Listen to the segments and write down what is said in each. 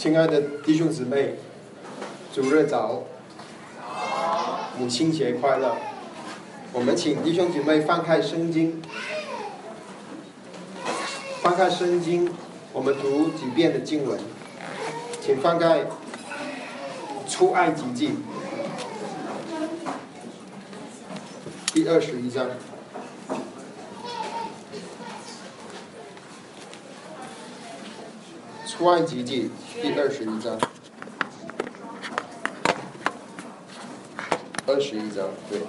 亲爱的弟兄姊妹，主日早，母亲节快乐！我们请弟兄姊妹翻开圣经，翻开圣经，我们读几遍的经文，请翻开出埃及记第二十一章。出埃及记第二十一章，二十一章对。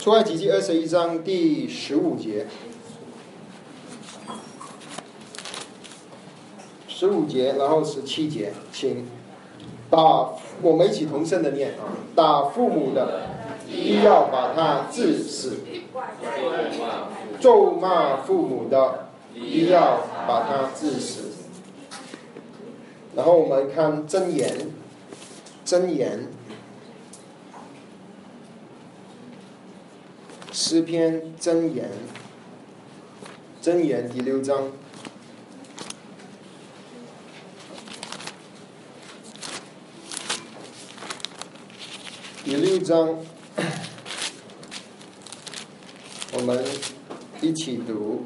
出埃及记二十一章第十五节。十五节，然后十七节，请打我们一起同声的念啊！打父母的，一要把他治死；咒骂父母的，一要把他治死。然后我们看真言，真言，诗篇真言，真言第六章。第六章，我们一起读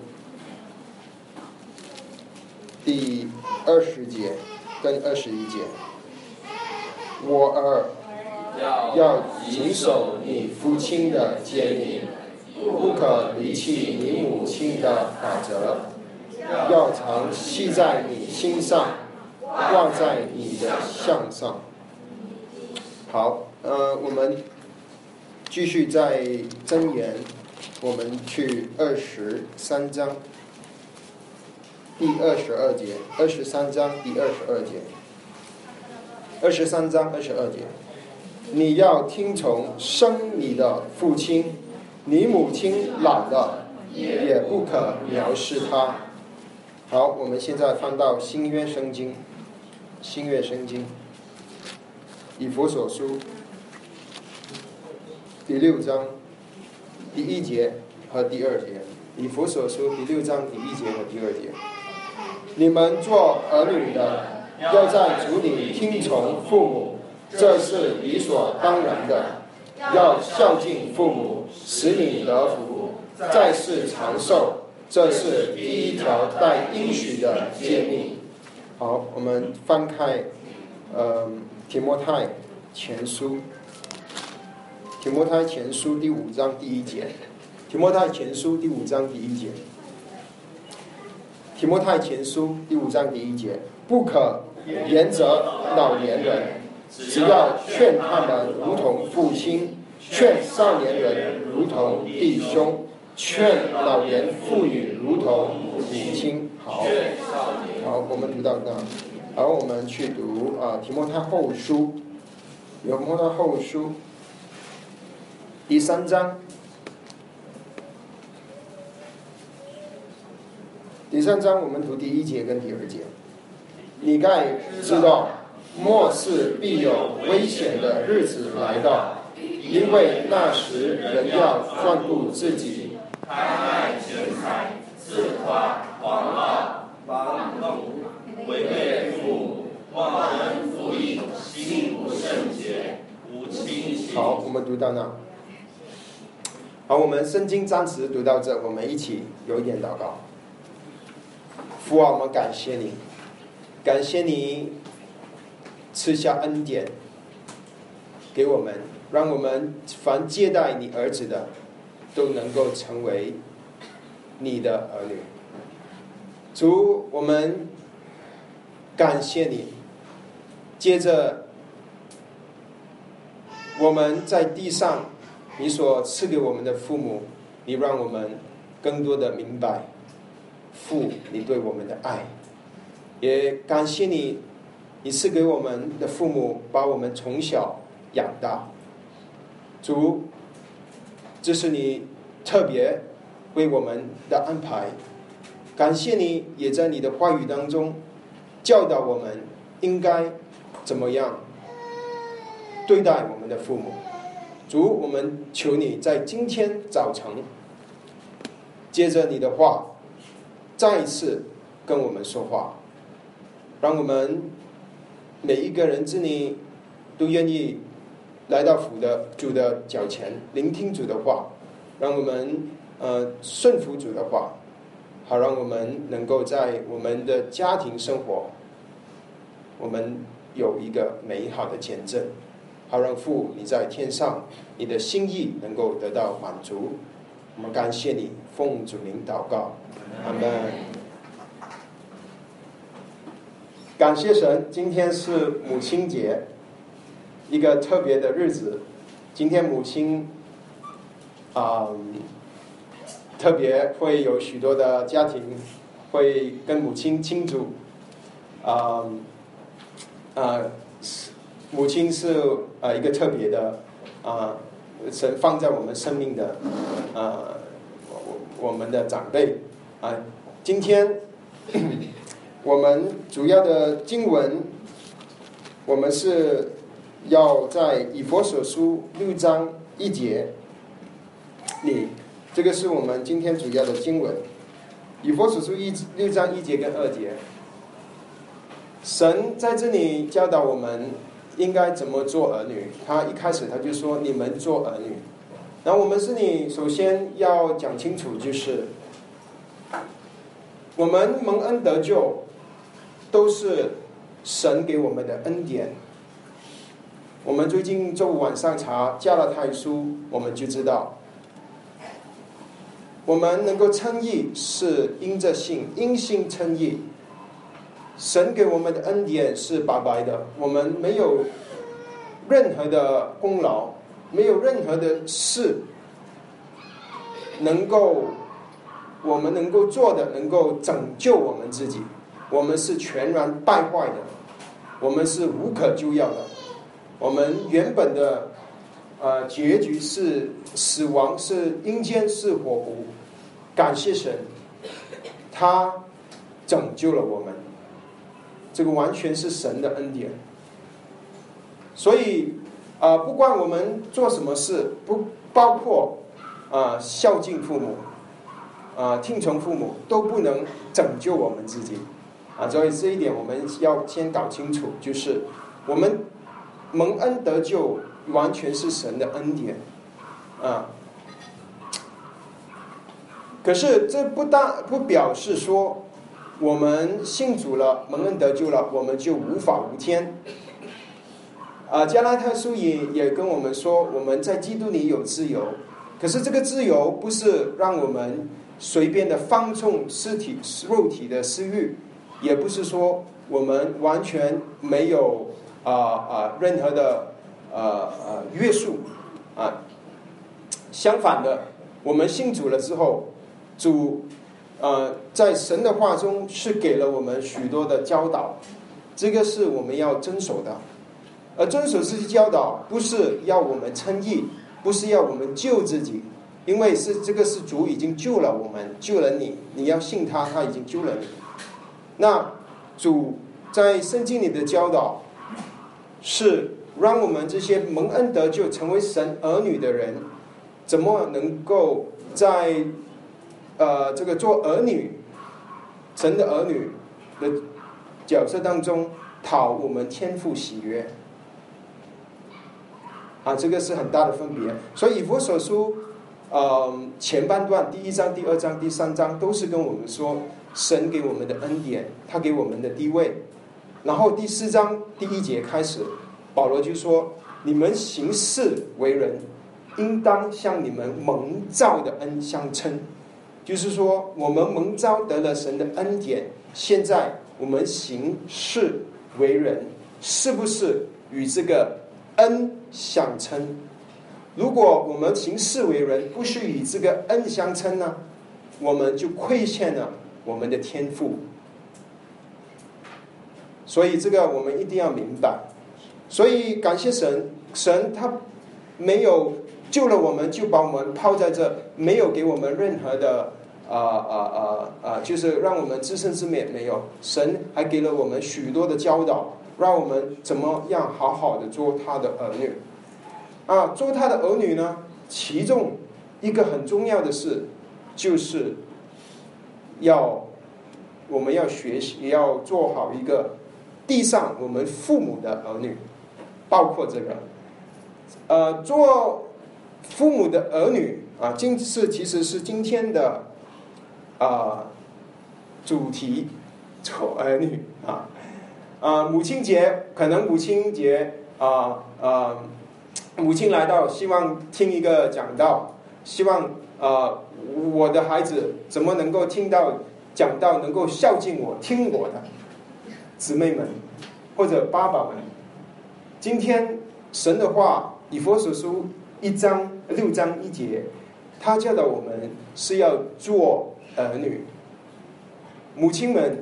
第二十节跟二十一节。我儿要谨守你父亲的诫命，不可离弃你母亲的法则，要常系在你心上，挂在你的项上。好。呃，我们继续在真言，我们去二十三章第二十二节，二十三章第二十二节，二十三章二十二节，你要听从生你的父亲，你母亲老了，也不可藐视他。好，我们现在翻到新约圣经，新约圣经，以佛所书。第六章第一节和第二节，以弗所书第六章第一节和第二节，你们做儿女的，要在主里听从父母，这是理所当然的；要孝敬父母，使你得福，在世长寿，这是第一条带应许的诫命。好，我们翻开，呃，提摩太前书。提摩太前书第五章第一节，提摩太前书第五章第一节，提摩太前书第五章第一节，不可言责老年人，只要劝他们如同父亲，劝少年人如同弟兄，劝老年妇女如同母亲。好，好，我们读到那，而我们去读啊，提摩太后书，有提摩太后书。第三章，第三章我们读第一节跟第二节。你该知道，末世必有危险的日子来到，因为那时人要专顾自己，贪爱钱财，自夸狂傲，放纵，违背父母，忘恩负义，心不圣洁，无亲情。好，我们读到那。好，我们圣经暂时读到这，我们一起有一点祷告。父啊，我们感谢你，感谢你赐下恩典给我们，让我们凡接待你儿子的，都能够成为你的儿女。主，我们感谢你。接着，我们在地上。你所赐给我们的父母，你让我们更多的明白父你对我们的爱，也感谢你，你赐给我们的父母把我们从小养大。主，这是你特别为我们的安排，感谢你也在你的话语当中教导我们应该怎么样对待我们的父母。主，我们求你在今天早晨，接着你的话，再一次跟我们说话，让我们每一个人之你都愿意来到主的主的脚前，聆听主的话，让我们呃顺服主的话，好让我们能够在我们的家庭生活，我们有一个美好的见证。好让父你在天上，你的心意能够得到满足。我们感谢你，奉主名祷告，阿门。感谢神，今天是母亲节，一个特别的日子。今天母亲啊，特别会有许多的家庭会跟母亲庆祝啊啊。母亲是呃一个特别的啊神放在我们生命的啊我我们的长辈啊今天 我们主要的经文我们是要在以佛所书六章一节里这个是我们今天主要的经文以佛所书一六章一节跟二节神在这里教导我们。应该怎么做儿女？他一开始他就说：“你们做儿女。”然后我们是你首先要讲清楚，就是我们蒙恩得救，都是神给我们的恩典。我们最近周五晚上查加了太书，我们就知道，我们能够称义是因着信，因信称义。神给我们的恩典是白白的，我们没有任何的功劳，没有任何的事能够我们能够做的，能够拯救我们自己。我们是全然败坏的，我们是无可救药的。我们原本的呃结局是死亡，是阴间，是火湖。感谢神，他拯救了我们。这个完全是神的恩典，所以啊，不管我们做什么事，不包括啊孝敬父母，啊听从父母，都不能拯救我们自己啊。所以这一点我们要先搞清楚，就是我们蒙恩得救，完全是神的恩典啊。可是这不大不表示说。我们信主了，蒙恩得救了，我们就无法无天。啊，加拉太书也也跟我们说，我们在基督里有自由。可是这个自由不是让我们随便的放纵尸体肉体的私欲，也不是说我们完全没有啊啊任何的呃呃约束啊。相反的，我们信主了之后，主。呃，在神的话中是给了我们许多的教导，这个是我们要遵守的。而遵守这些教导，不是要我们称义，不是要我们救自己，因为是这个是主已经救了我们，救了你，你要信他，他已经救了你。那主在圣经里的教导，是让我们这些蒙恩得救、成为神儿女的人，怎么能够在。呃，这个做儿女，神的儿女的角色当中，讨我们天赋喜悦，啊，这个是很大的分别。所以以弗所书，呃，前半段第一章、第二章、第三章都是跟我们说神给我们的恩典，他给我们的地位。然后第四章第一节开始，保罗就说：你们行事为人，应当向你们蒙召的恩相称。就是说，我们蒙召得了神的恩典，现在我们行事为人，是不是与这个恩相称？如果我们行事为人不是与这个恩相称呢，我们就亏欠了我们的天赋。所以这个我们一定要明白。所以感谢神，神他没有救了我们，就把我们抛在这，没有给我们任何的。啊啊啊啊，就是让我们自生自灭没有，神还给了我们许多的教导，让我们怎么样好好的做他的儿女。啊，做他的儿女呢，其中一个很重要的事，就是要我们要学习，要做好一个地上我们父母的儿女，包括这个，呃，做父母的儿女啊，今是其实是今天的啊主题，做儿女啊啊，母亲节可能母亲节啊啊。母亲来到，希望听一个讲道，希望呃我的孩子怎么能够听到讲道，能够孝敬我，听我的姊妹们或者爸爸们。今天神的话，以佛所书一章六章一节，他教导我们是要做儿女。母亲们，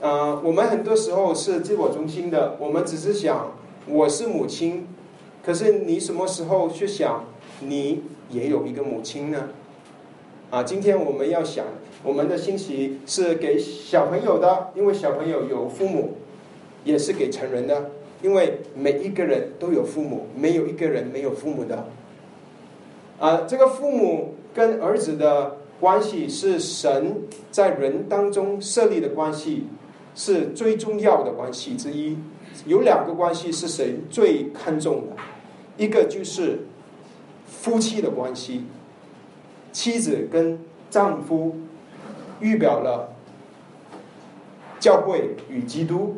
呃，我们很多时候是自我中心的，我们只是想我是母亲。可是你什么时候去想，你也有一个母亲呢？啊，今天我们要想，我们的信息是给小朋友的，因为小朋友有父母；也是给成人的，因为每一个人都有父母，没有一个人没有父母的。啊，这个父母跟儿子的关系是神在人当中设立的关系，是最重要的关系之一。有两个关系是谁最看重的？一个就是夫妻的关系，妻子跟丈夫预表了教会与基督。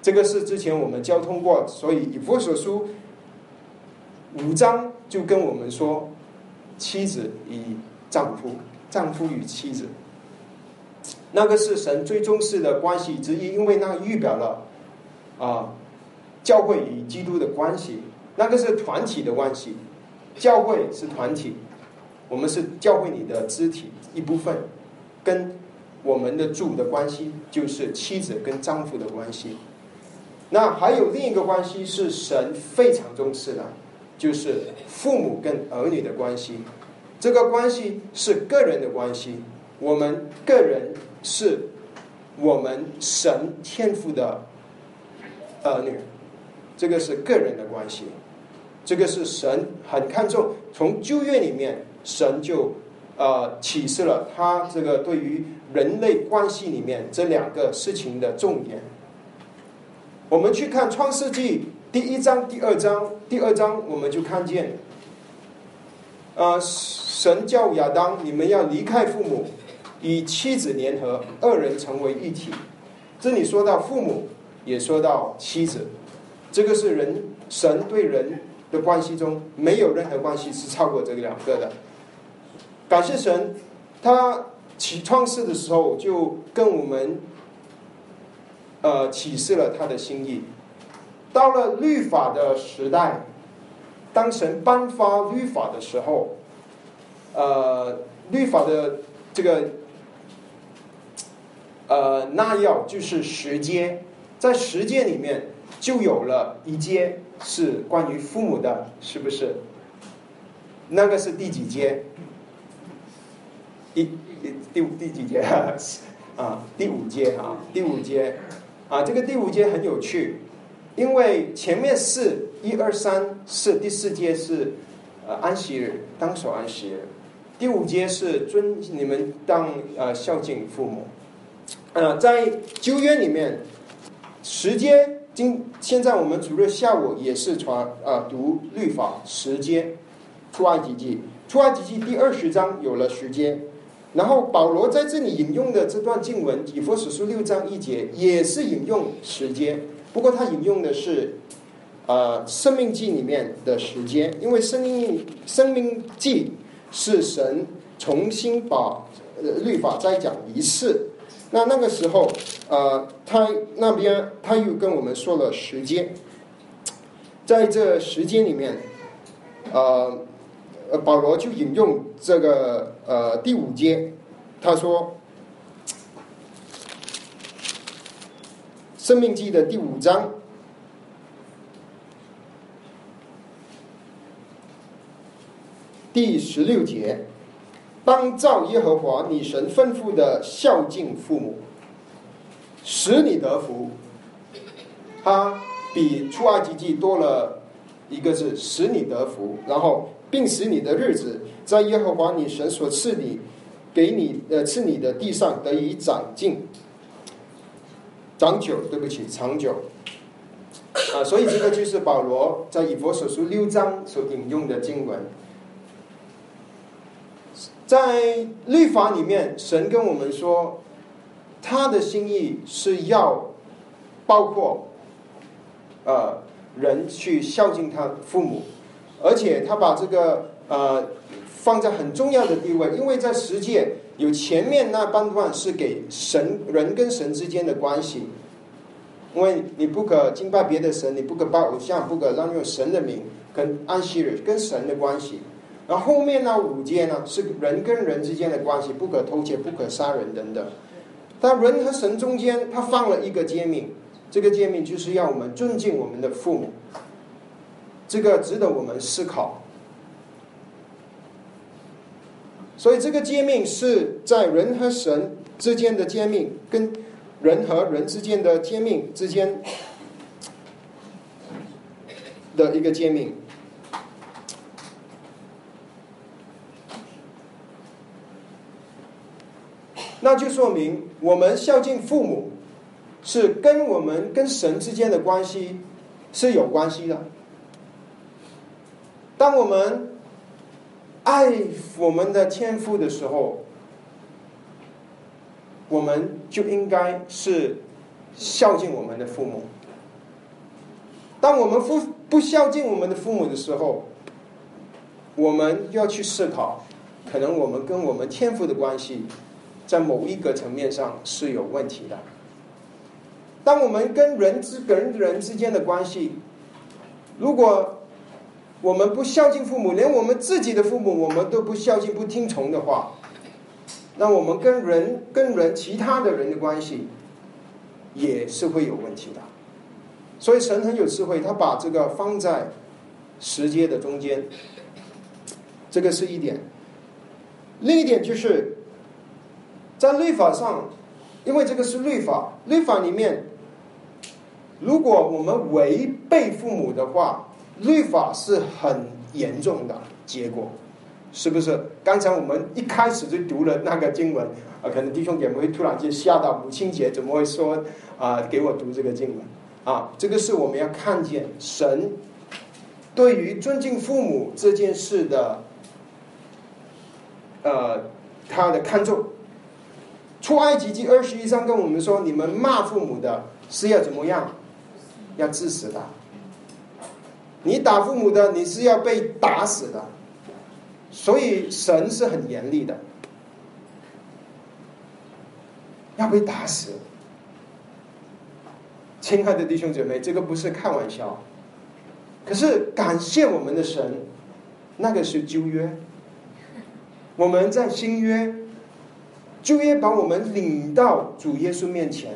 这个是之前我们交通过，所以以弗所书五章就跟我们说，妻子与丈夫，丈夫与妻子，那个是神最重视的关系之一，因为那预表了。啊，教会与基督的关系，那个是团体的关系。教会是团体，我们是教会里的肢体一部分，跟我们的主的关系就是妻子跟丈夫的关系。那还有另一个关系是神非常重视的，就是父母跟儿女的关系。这个关系是个人的关系，我们个人是我们神天赋的。儿女，这个是个人的关系，这个是神很看重。从旧约里面，神就呃启示了他这个对于人类关系里面这两个事情的重点。我们去看创世纪第一章、第二章，第二章我们就看见，呃，神叫亚当，你们要离开父母，与妻子联合，二人成为一体。这里说到父母。也说到妻子，这个是人神对人的关系中没有任何关系是超过这两个的。感谢神，他起创世的时候就跟我们，呃，启示了他的心意。到了律法的时代，当神颁发律法的时候，呃，律法的这个，呃，那要就是时间。在十诫里面就有了一阶是关于父母的，是不是？那个是第几阶？第第第第几阶 啊？第五阶啊，第五阶啊，这个第五阶很有趣，因为前面是一二三四，第四阶是呃安息日，当守安息日，第五阶是尊你们当呃孝敬父母，呃，在旧约里面。时间，今现在我们主日下午也是传啊读律法时间，出埃及记，出埃及记第二十章有了时间，然后保罗在这里引用的这段经文，以弗所书六章一节也是引用时间，不过他引用的是，呃生命记里面的时间，因为生命生命记是神重新把律法再讲一次。那那个时候，呃，他那边他又跟我们说了时间，在这时间里面，呃，保罗就引用这个呃第五节，他说，《生命记》的第五章第十六节，当照耶和华你神吩咐的孝敬父母，使你得福。他比出埃及记多了一个字，使你得福，然后并使你的日子在耶和华你神所赐你给你呃赐你的地上得以长进、长久。对不起，长久。啊，所以这个就是保罗在以佛所书六章所引用的经文。在律法里面，神跟我们说，他的心意是要包括，呃，人去孝敬他父母，而且他把这个呃放在很重要的地位，因为在实践有前面那半段是给神人跟神之间的关系，因为你不可敬拜别的神，你不可拜偶像，不可滥用神的名，跟安息日跟神的关系。然后后面那五戒呢是人跟人之间的关系，不可偷窃，不可杀人等等。但人和神中间，他放了一个诫命，这个诫命就是要我们尊敬我们的父母。这个值得我们思考。所以这个诫命是在人和神之间的诫命，跟人和人之间的诫命之间的一个诫命。那就说明我们孝敬父母，是跟我们跟神之间的关系是有关系的。当我们爱我们的天赋的时候，我们就应该是孝敬我们的父母。当我们父不孝敬我们的父母的时候，我们要去思考，可能我们跟我们天赋的关系。在某一个层面上是有问题的。当我们跟人之跟人之间的关系，如果我们不孝敬父母，连我们自己的父母我们都不孝敬、不听从的话，那我们跟人跟人其他的人的关系也是会有问题的。所以神很有智慧，他把这个放在时间的中间，这个是一点。另一点就是。在律法上，因为这个是律法，律法里面，如果我们违背父母的话，律法是很严重的结果，是不是？刚才我们一开始就读了那个经文，啊，可能弟兄姐妹会突然间吓到，母亲节怎么会说啊？给我读这个经文啊？这个是我们要看见神对于尊敬父母这件事的，呃，他的看重。出埃及记二十一章跟我们说，你们骂父母的是要怎么样？要致死的。你打父母的，你是要被打死的。所以神是很严厉的，要被打死。亲爱的弟兄姐妹，这个不是开玩笑。可是感谢我们的神，那个是旧约，我们在新约。旧约把我们领到主耶稣面前，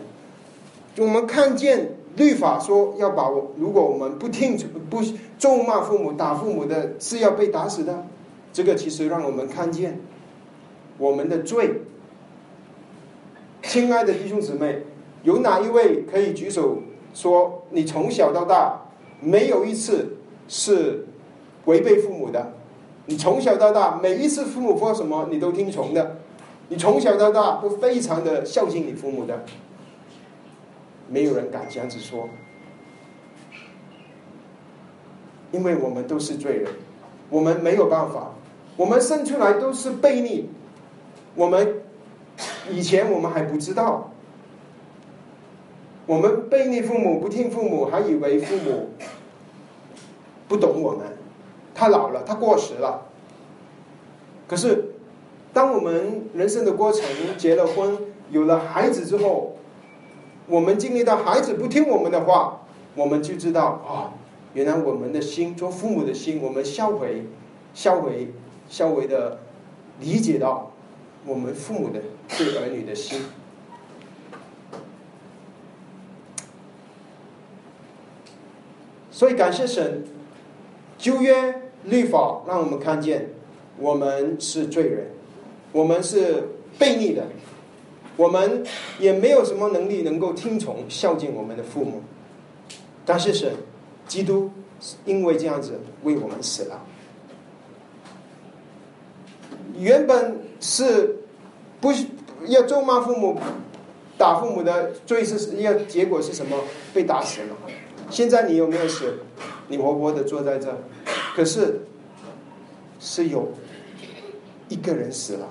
我们看见律法说要把我，如果我们不听不咒骂父母、打父母的，是要被打死的。这个其实让我们看见我们的罪。亲爱的弟兄姊妹，有哪一位可以举手说，你从小到大没有一次是违背父母的？你从小到大每一次父母说什么，你都听从的？你从小到大都非常的孝敬你父母的，没有人敢这样子说，因为我们都是罪人，我们没有办法，我们生出来都是悖逆，我们以前我们还不知道，我们悖逆父母，不听父母，还以为父母不懂我们，他老了，他过时了，可是。当我们人生的过程结了婚，有了孩子之后，我们经历到孩子不听我们的话，我们就知道啊，原来我们的心，做父母的心，我们销毁、销毁、销毁的理解到我们父母的对儿女的心。所以感谢神，旧约律法让我们看见我们是罪人。我们是悖逆的，我们也没有什么能力能够听从孝敬我们的父母。但是神，基督因为这样子为我们死了。原本是不要咒骂父母、打父母的罪是要结果是什么？被打死了。现在你有没有死？你活活的坐在这，可是是有一个人死了。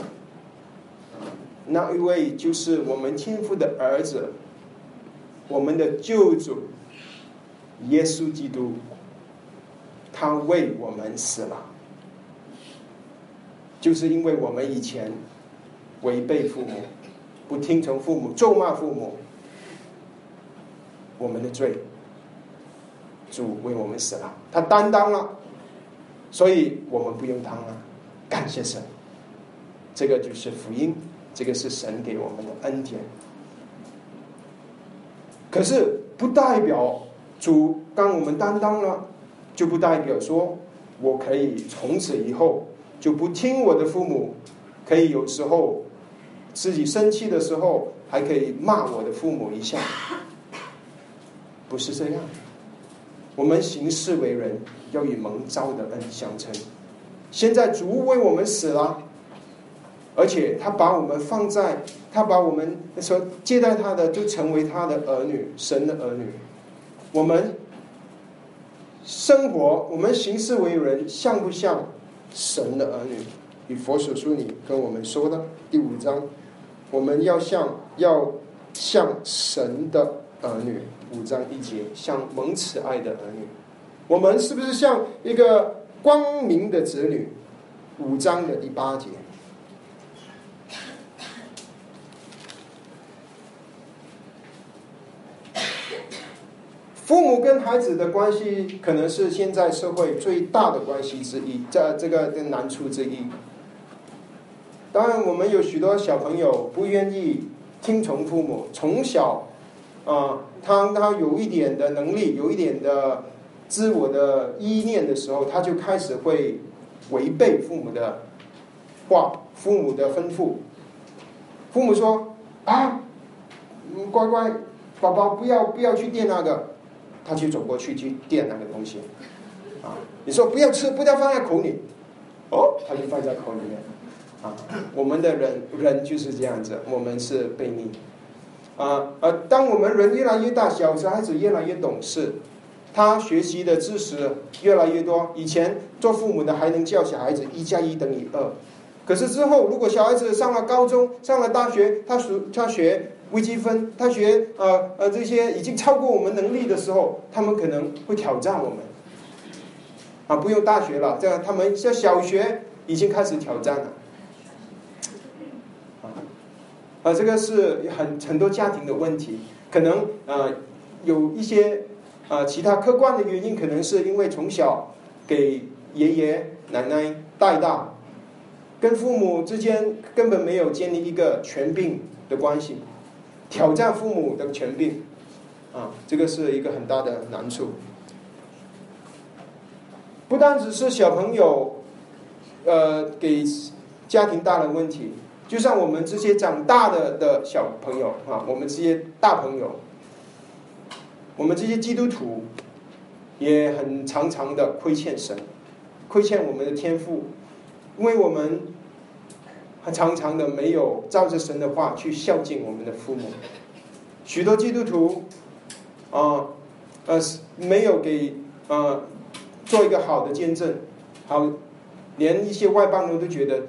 那一位就是我们天父的儿子，我们的救主耶稣基督，他为我们死了。就是因为我们以前违背父母，不听从父母，咒骂父母，我们的罪，主为我们死了，他担当了，所以我们不用担了。感谢神，这个就是福音，这个是神给我们的恩典。可是不代表主当我们担当了，就不代表说我可以从此以后。就不听我的父母，可以有时候自己生气的时候，还可以骂我的父母一下，不是这样。我们行事为人要与蒙召的恩相称。现在主为我们死了，而且他把我们放在，他把我们说接待他的就成为他的儿女，神的儿女。我们生活，我们行事为人像不像？神的儿女，与佛所书里跟我们说的第五章，我们要像要像神的儿女，五章一节，像蒙慈爱的儿女，我们是不是像一个光明的子女？五章的第八节。父母跟孩子的关系，可能是现在社会最大的关系之一，这这个的难处之一。当然，我们有许多小朋友不愿意听从父母，从小啊，他他有一点的能力，有一点的自我的意念的时候，他就开始会违背父母的话，父母的吩咐。父母说：“啊，乖乖，宝宝不要不要去垫那个。”他就走过去去垫那个东西，啊，你说不要吃，不要放在口里，哦，他就放在口里面，啊，我们的人人就是这样子，我们是被逆，啊，而当我们人越来越大，小孩子越来越懂事，他学习的知识越来越多，以前做父母的还能教小孩子一加一等于二，可是之后如果小孩子上了高中，上了大学，他学他学。微积分，他学呃呃这些已经超过我们能力的时候，他们可能会挑战我们。啊，不用大学了，这样他们像小学已经开始挑战了。啊，这个是很很多家庭的问题，可能呃有一些啊其他客观的原因，可能是因为从小给爷爷奶奶带大，跟父母之间根本没有建立一个全并的关系。挑战父母的权柄，啊，这个是一个很大的难处。不单只是小朋友，呃，给家庭带来问题，就像我们这些长大的的小朋友啊，我们这些大朋友，我们这些基督徒，也很常常的亏欠神，亏欠我们的天赋，因为我们。他常常的没有照着神的话去孝敬我们的父母，许多基督徒啊，呃，没有给呃做一个好的见证，好，连一些外邦人都觉得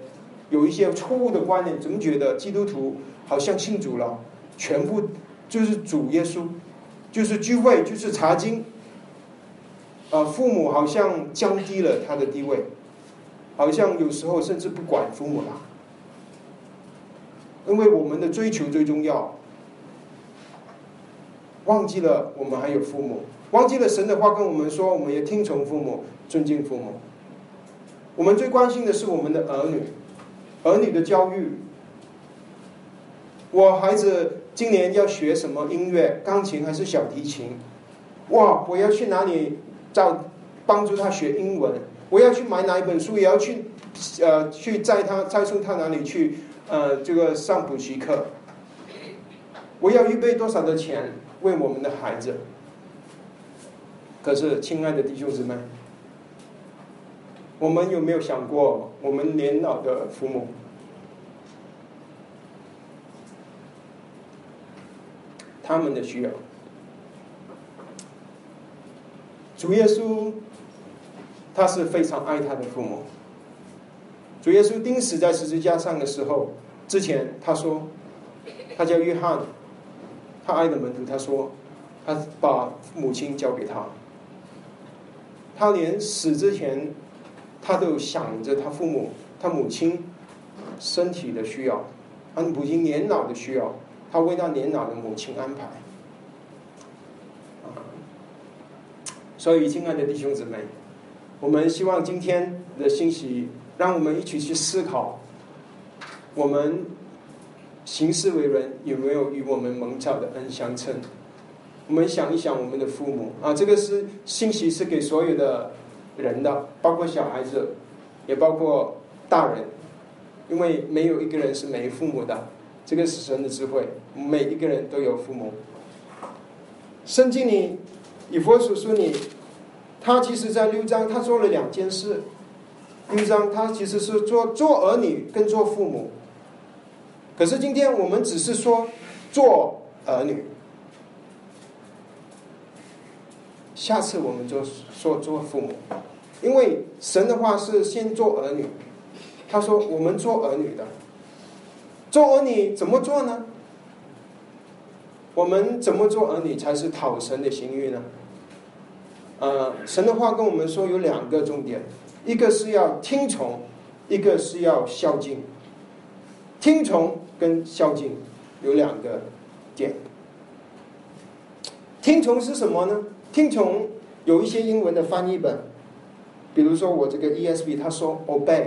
有一些错误的观念，总觉得？基督徒好像信主了，全部就是主耶稣，就是聚会，就是查经，啊，父母好像降低了他的地位，好像有时候甚至不管父母了。因为我们的追求最重要，忘记了我们还有父母，忘记了神的话跟我们说，我们也听从父母，尊敬父母。我们最关心的是我们的儿女，儿女的教育。我孩子今年要学什么音乐？钢琴还是小提琴？哇！我要去哪里找帮助他学英文？我要去买哪一本书，也要去呃去载他载送他哪里去呃这个上补习课。我要预备多少的钱为我们的孩子？可是，亲爱的弟兄姊妹，我们有没有想过，我们年老的父母，他们的需要？主耶稣，他是非常爱他的父母。主耶稣钉死在十字架上的时候，之前他说，他叫约翰。他爱的门徒，他说，他把母亲交给他。他连死之前，他都想着他父母、他母亲身体的需要，他母亲年老的需要，他为他年老的母亲安排。所以，亲爱的弟兄姊妹，我们希望今天的信息，让我们一起去思考，我们。行事为人有没有与我们蒙召的恩相称？我们想一想我们的父母啊，这个是信息是给所有的人的，包括小孩子，也包括大人，因为没有一个人是没父母的，这个是神的智慧，每一个人都有父母。圣经里以佛所说里，他其实在六章他做了两件事，六章他其实是做做儿女跟做父母。可是今天我们只是说做儿女，下次我们就说做父母，因为神的话是先做儿女。他说我们做儿女的，做儿女怎么做呢？我们怎么做儿女才是讨神的心意呢？呃，神的话跟我们说有两个重点，一个是要听从，一个是要孝敬。听从跟孝敬有两个点。听从是什么呢？听从有一些英文的翻译本，比如说我这个 ESV，他说 obey，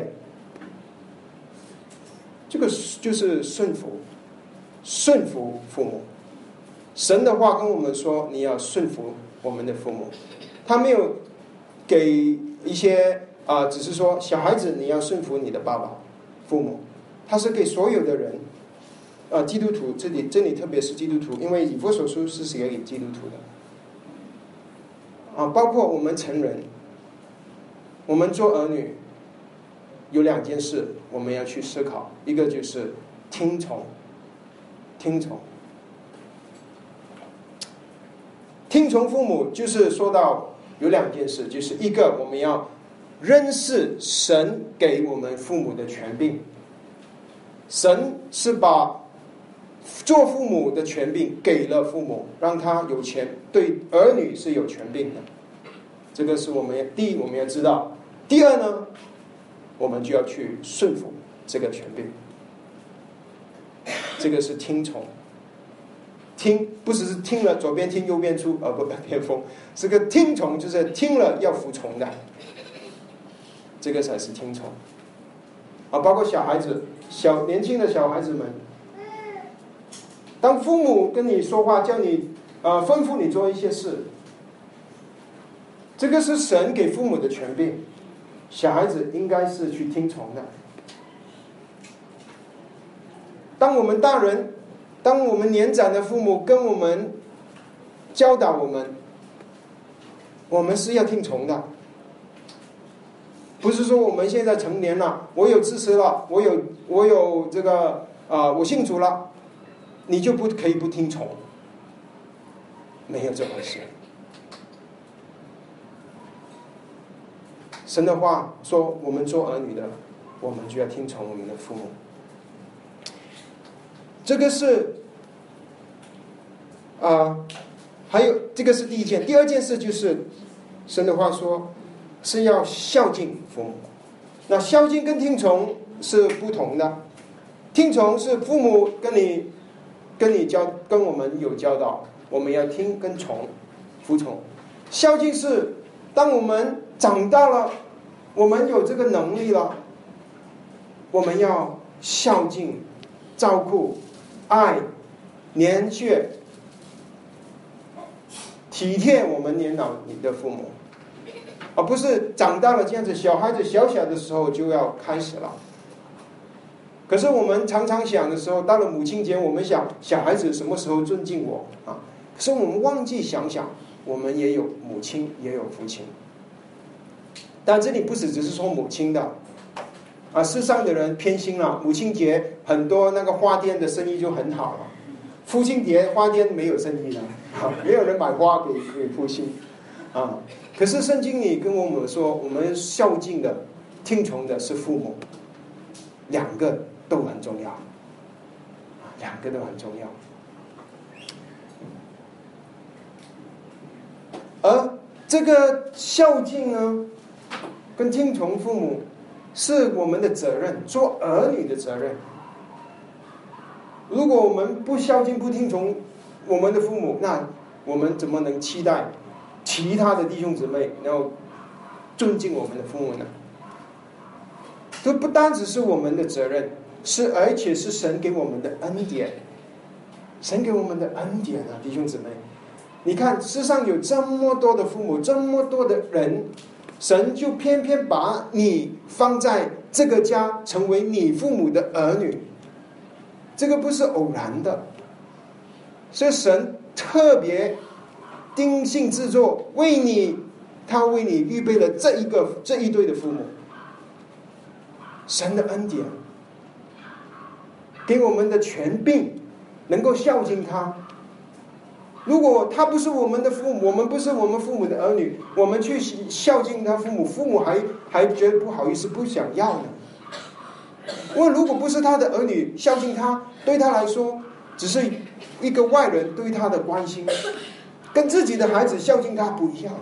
这个就是顺服，顺服父母。神的话跟我们说，你要顺服我们的父母。他没有给一些啊，只是说小孩子你要顺服你的爸爸、父母。他是给所有的人，啊，基督徒这里这里特别是基督徒，因为以弗所书是写给基督徒的，啊，包括我们成人，我们做儿女，有两件事我们要去思考，一个就是听从，听从，听从父母，就是说到有两件事，就是一个我们要认识神给我们父母的权柄。神是把做父母的权柄给了父母，让他有权对儿女是有权柄的。这个是我们第一我们要知道。第二呢，我们就要去顺服这个权柄。这个是听从，听不只是听了左边听右边出，呃不偏锋。这个听从就是听了要服从的，这个才是听从。啊，包括小孩子。小年轻的小孩子们，当父母跟你说话，叫你啊吩咐你做一些事，这个是神给父母的权柄，小孩子应该是去听从的。当我们大人，当我们年长的父母跟我们教导我们，我们是要听从的。不是说我们现在成年了，我有知识了，我有我有这个啊，我信主了，你就不可以不听从？没有这回事。神的话说，我们做儿女的，我们就要听从我们的父母。这个是啊，还有这个是第一件，第二件事就是神的话说。是要孝敬父母，那孝敬跟听从是不同的。听从是父母跟你、跟你教、跟我们有教导，我们要听跟从、服从。孝敬是当我们长大了，我们有这个能力了，我们要孝敬、照顾、爱、年眷、体贴我们年老你的父母。而不是长大了这样子，小孩子小小的时候就要开始了。可是我们常常想的时候，到了母亲节，我们想小孩子什么时候尊敬我啊？可是我们忘记想想，我们也有母亲，也有父亲。但这里不是只是说母亲的，啊，世上的人偏心了。母亲节很多那个花店的生意就很好了，父亲节花店没有生意了，没有人买花给给父亲，啊。可是圣经里跟我们说，我们孝敬的、听从的是父母，两个。都很重要，两个都很重要。而这个孝敬呢，跟听从父母，是我们的责任，做儿女的责任。如果我们不孝敬、不听从我们的父母，那我们怎么能期待其他的弟兄姊妹然后尊敬我们的父母呢？这不单只是我们的责任。是，而且是神给我们的恩典，神给我们的恩典啊，弟兄姊妹，你看世上有这么多的父母，这么多的人，神就偏偏把你放在这个家，成为你父母的儿女，这个不是偶然的，所以神特别精心制作，为你，他为你预备了这一个这一对的父母，神的恩典。给我们的权柄，能够孝敬他。如果他不是我们的父母，我们不是我们父母的儿女，我们去孝敬他父母，父母还还觉得不好意思，不想要呢。因为如果不是他的儿女孝敬他，对他来说只是一个外人对他的关心，跟自己的孩子孝敬他不一样。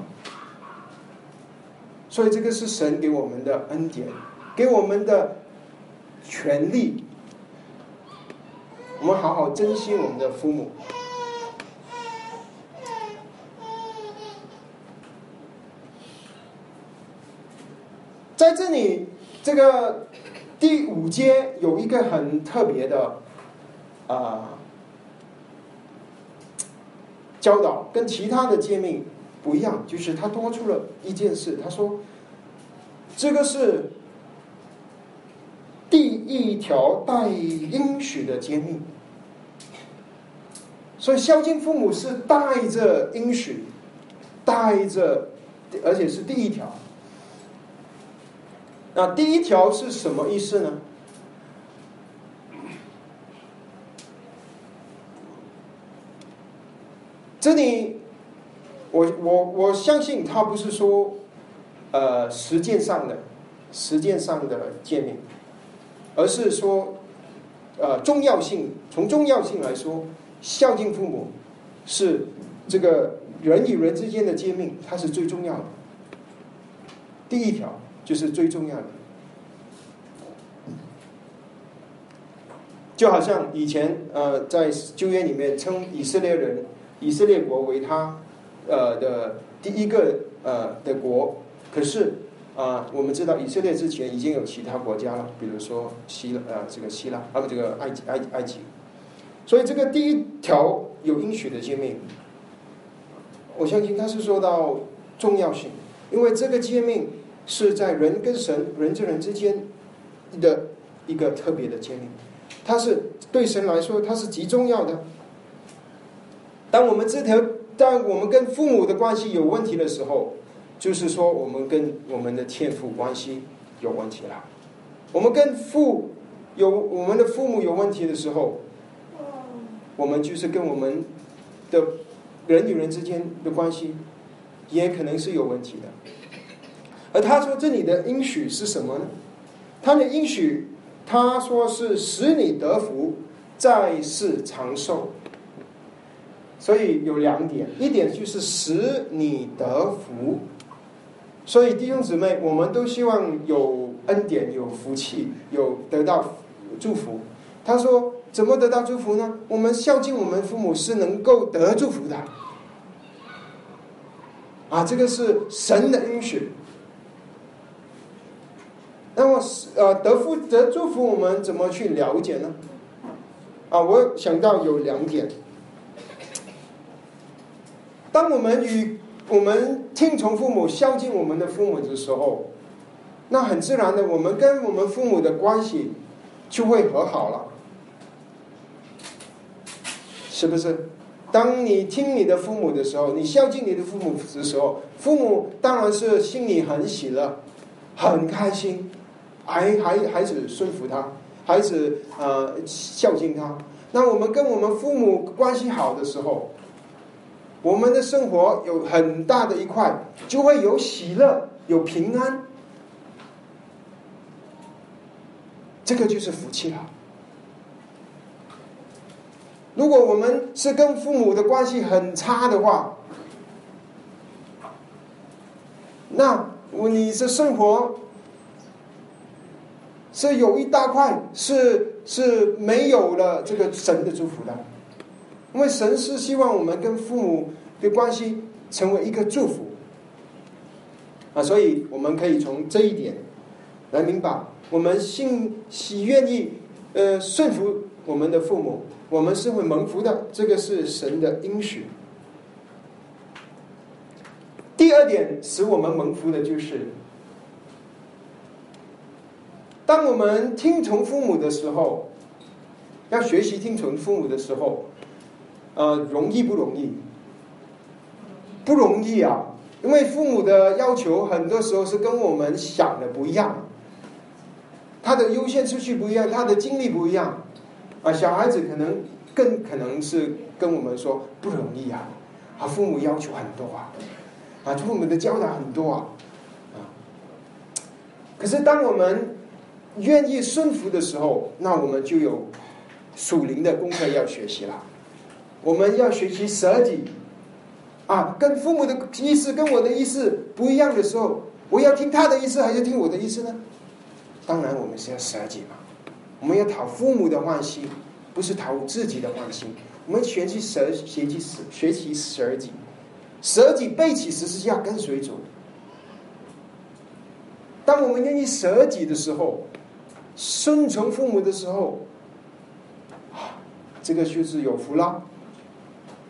所以这个是神给我们的恩典，给我们的权利。我们好好珍惜我们的父母。在这里，这个第五节有一个很特别的啊教导，跟其他的诫命不一样，就是他多出了一件事。他说：“这个是。”第一条带应许的诫命，所以孝敬父母是带着应许，带着，而且是第一条。那第一条是什么意思呢？这里，我我我相信他不是说，呃，实践上的，实践上的诫命。而是说，呃，重要性从重要性来说，孝敬父母是这个人与人之间的诫命，它是最重要的。第一条就是最重要的，就好像以前呃，在旧约里面称以色列人、以色列国为他呃的第一个呃的国，可是。啊，我们知道以色列之前已经有其他国家了，比如说希呃这个希腊，还有这个埃及埃埃及，所以这个第一条有应许的诫命，我相信他是说到重要性，因为这个诫命是在人跟神人跟人之间的一个特别的诫命，它是对神来说它是极重要的。当我们这条当我们跟父母的关系有问题的时候。就是说，我们跟我们的天父关系有问题了。我们跟父有我们的父母有问题的时候，我们就是跟我们的人与人之间的关系也可能是有问题的。而他说这里的应许是什么呢？他的应许，他说是使你得福，在世长寿。所以有两点，一点就是使你得福。所以弟兄姊妹，我们都希望有恩典、有福气、有得到祝福。他说：“怎么得到祝福呢？我们孝敬我们父母是能够得祝福的。”啊，这个是神的允许。那么，呃，得福得祝福，我们怎么去了解呢？啊，我想到有两点。当我们与我们听从父母、孝敬我们的父母的时候，那很自然的，我们跟我们父母的关系就会和好了，是不是？当你听你的父母的时候，你孝敬你的父母的时候，父母当然是心里很喜乐、很开心，还还孩子顺服他，孩子呃孝敬他。那我们跟我们父母关系好的时候。我们的生活有很大的一块，就会有喜乐，有平安，这个就是福气了。如果我们是跟父母的关系很差的话，那你的生活是有一大块是是没有了这个神的祝福的。因为神是希望我们跟父母的关系成为一个祝福啊，所以我们可以从这一点来明白，我们信喜愿意呃顺服我们的父母，我们是会蒙福的，这个是神的应许。第二点使我们蒙福的就是，当我们听从父母的时候，要学习听从父母的时候。呃，容易不容易？不容易啊！因为父母的要求很多时候是跟我们想的不一样，他的优先次序不一样，他的精力不一样啊。小孩子可能更可能是跟我们说不容易啊，啊，父母要求很多啊，啊，父母的教导很多啊，啊。可是当我们愿意顺服的时候，那我们就有属灵的功课要学习了。我们要学习舍己，啊，跟父母的意思跟我的意思不一样的时候，我要听他的意思还是听我的意思呢？当然，我们是要舍己嘛。我们要讨父母的欢心，不是讨自己的欢心。我们学习舍，学习舍，学习舍己，舍己背起十字架跟随主。当我们愿意舍己的时候，顺从父母的时候，啊，这个就是有福了。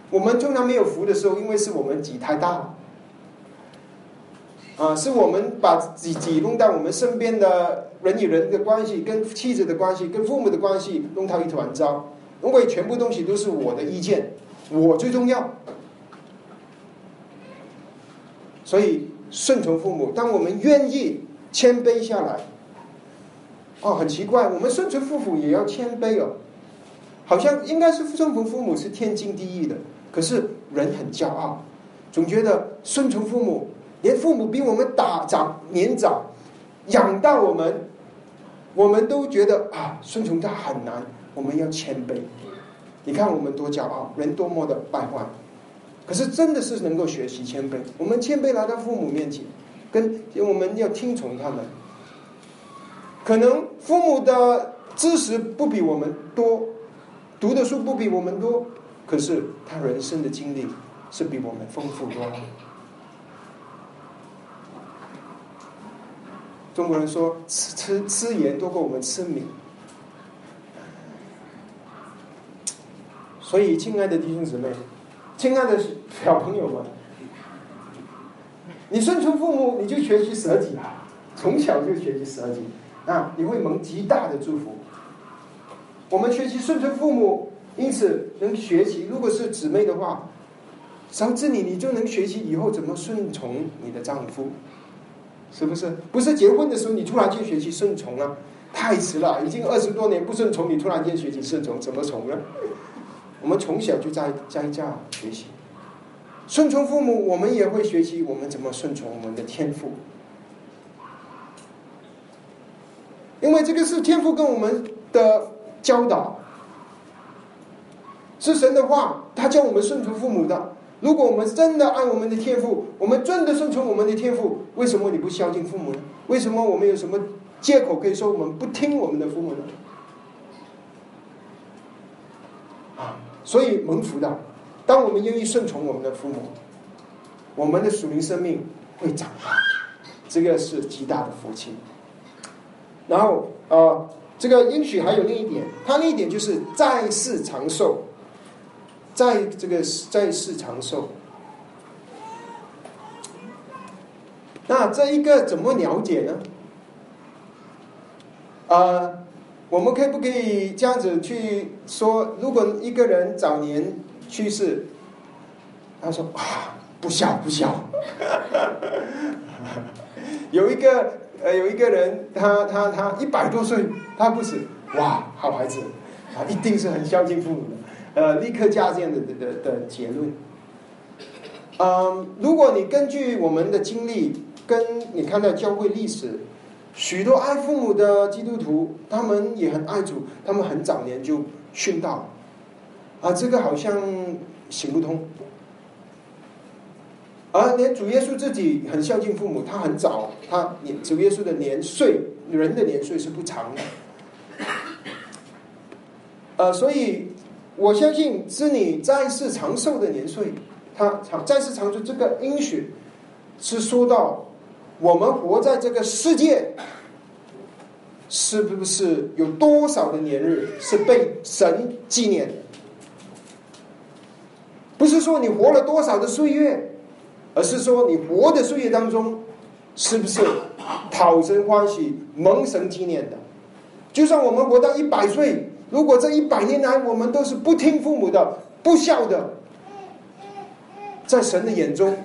我们通常没有福的时候，因为是我们己太大了，啊，是我们把己己弄到我们身边的人与人的关系、跟妻子的关系、跟父母的关系弄到一团糟，因为全部东西都是我的意见，我最重要，所以顺从父母。当我们愿意谦卑下来，哦，很奇怪，我们顺从父母也要谦卑哦，好像应该是顺从父母是天经地义的。可是人很骄傲，总觉得顺从父母，连父母比我们大长年长，养大我们，我们都觉得啊，顺从他很难。我们要谦卑。你看我们多骄傲，人多么的败坏。可是真的是能够学习谦卑。我们谦卑来到父母面前，跟我们要听从他们。可能父母的知识不比我们多，读的书不比我们多。可是他人生的经历是比我们丰富多了。中国人说吃吃吃盐多过我们吃米，所以亲爱的弟兄姊妹，亲爱的小朋友们，你顺从父母，你就学习舍己啊，从小就学习舍己啊，你会蒙极大的祝福。我们学习顺从父母。因此，能学习。如果是姊妹的话，从这里你就能学习以后怎么顺从你的丈夫，是不是？不是结婚的时候你突然间学习顺从啊，太迟了。已经二十多年不顺从，你突然间学习顺从，怎么从呢？我们从小就在在家学习顺从父母，我们也会学习我们怎么顺从我们的天赋，因为这个是天赋跟我们的教导。是神的话，他叫我们顺从父母的。如果我们真的爱我们的天赋，我们真的顺从我们的天赋，为什么你不孝敬父母呢？为什么我们有什么借口可以说我们不听我们的父母呢？啊，所以蒙福的，当我们愿意顺从我们的父母，我们的属灵生命会长大，这个是极大的福气。然后啊，这个应许还有另一点，它另一点就是在世长寿。在这个在世长寿，那这一个怎么了解呢？呃，我们可不可以这样子去说？如果一个人早年去世，他说啊，不孝不孝。有一个呃，有一个人，他他他一百多岁，他不死，哇，好孩子啊，一定是很孝敬父母的，呃，立刻加这样的的的结论。嗯，如果你根据我们的经历，跟你看到教会历史，许多爱父母的基督徒，他们也很爱主，他们很早年就殉道，啊，这个好像行不通。而连主耶稣自己很孝敬父母，他很早，他主耶稣的年岁，人的年岁是不长的。呃，所以我相信是你在世长寿的年岁，他长再世长寿这个应许，是说到我们活在这个世界，是不是有多少的年日是被神纪念？不是说你活了多少的岁月。而是说，你活的岁月当中，是不是讨神欢喜、蒙神纪念的？就算我们活到一百岁，如果这一百年来我们都是不听父母的、不孝的，在神的眼中，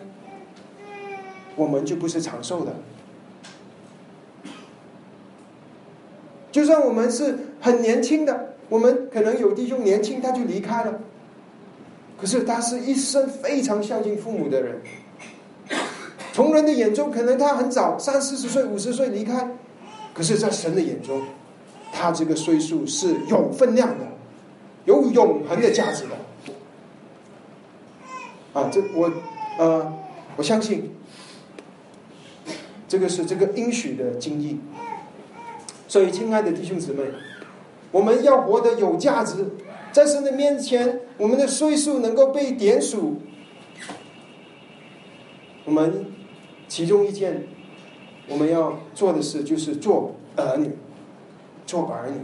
我们就不是长寿的。就算我们是很年轻的，我们可能有弟兄年轻他就离开了，可是他是一生非常孝敬父母的人。从人的眼中，可能他很早三四十岁、五十岁离开，可是，在神的眼中，他这个岁数是有分量的，有永恒的价值的。啊，这我呃，我相信，这个是这个应许的经历。所以，亲爱的弟兄姊妹，我们要活得有价值，在神的面前，我们的岁数能够被点数，我们。其中一件我们要做的事，就是做儿女，做儿女。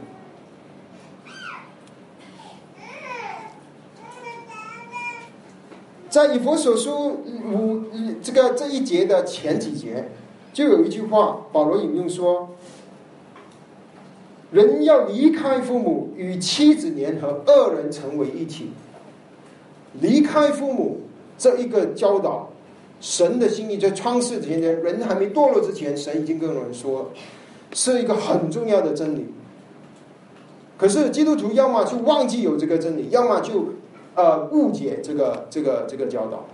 在以佛所书五这个这一节的前几节，就有一句话，保罗引用说：“人要离开父母，与妻子联合，二人成为一体。”离开父母这一个教导。神的心意在创世之前，人还没堕落之前，神已经跟我们说，是一个很重要的真理。可是基督徒要么就忘记有这个真理，要么就呃误解这个这个这个教导。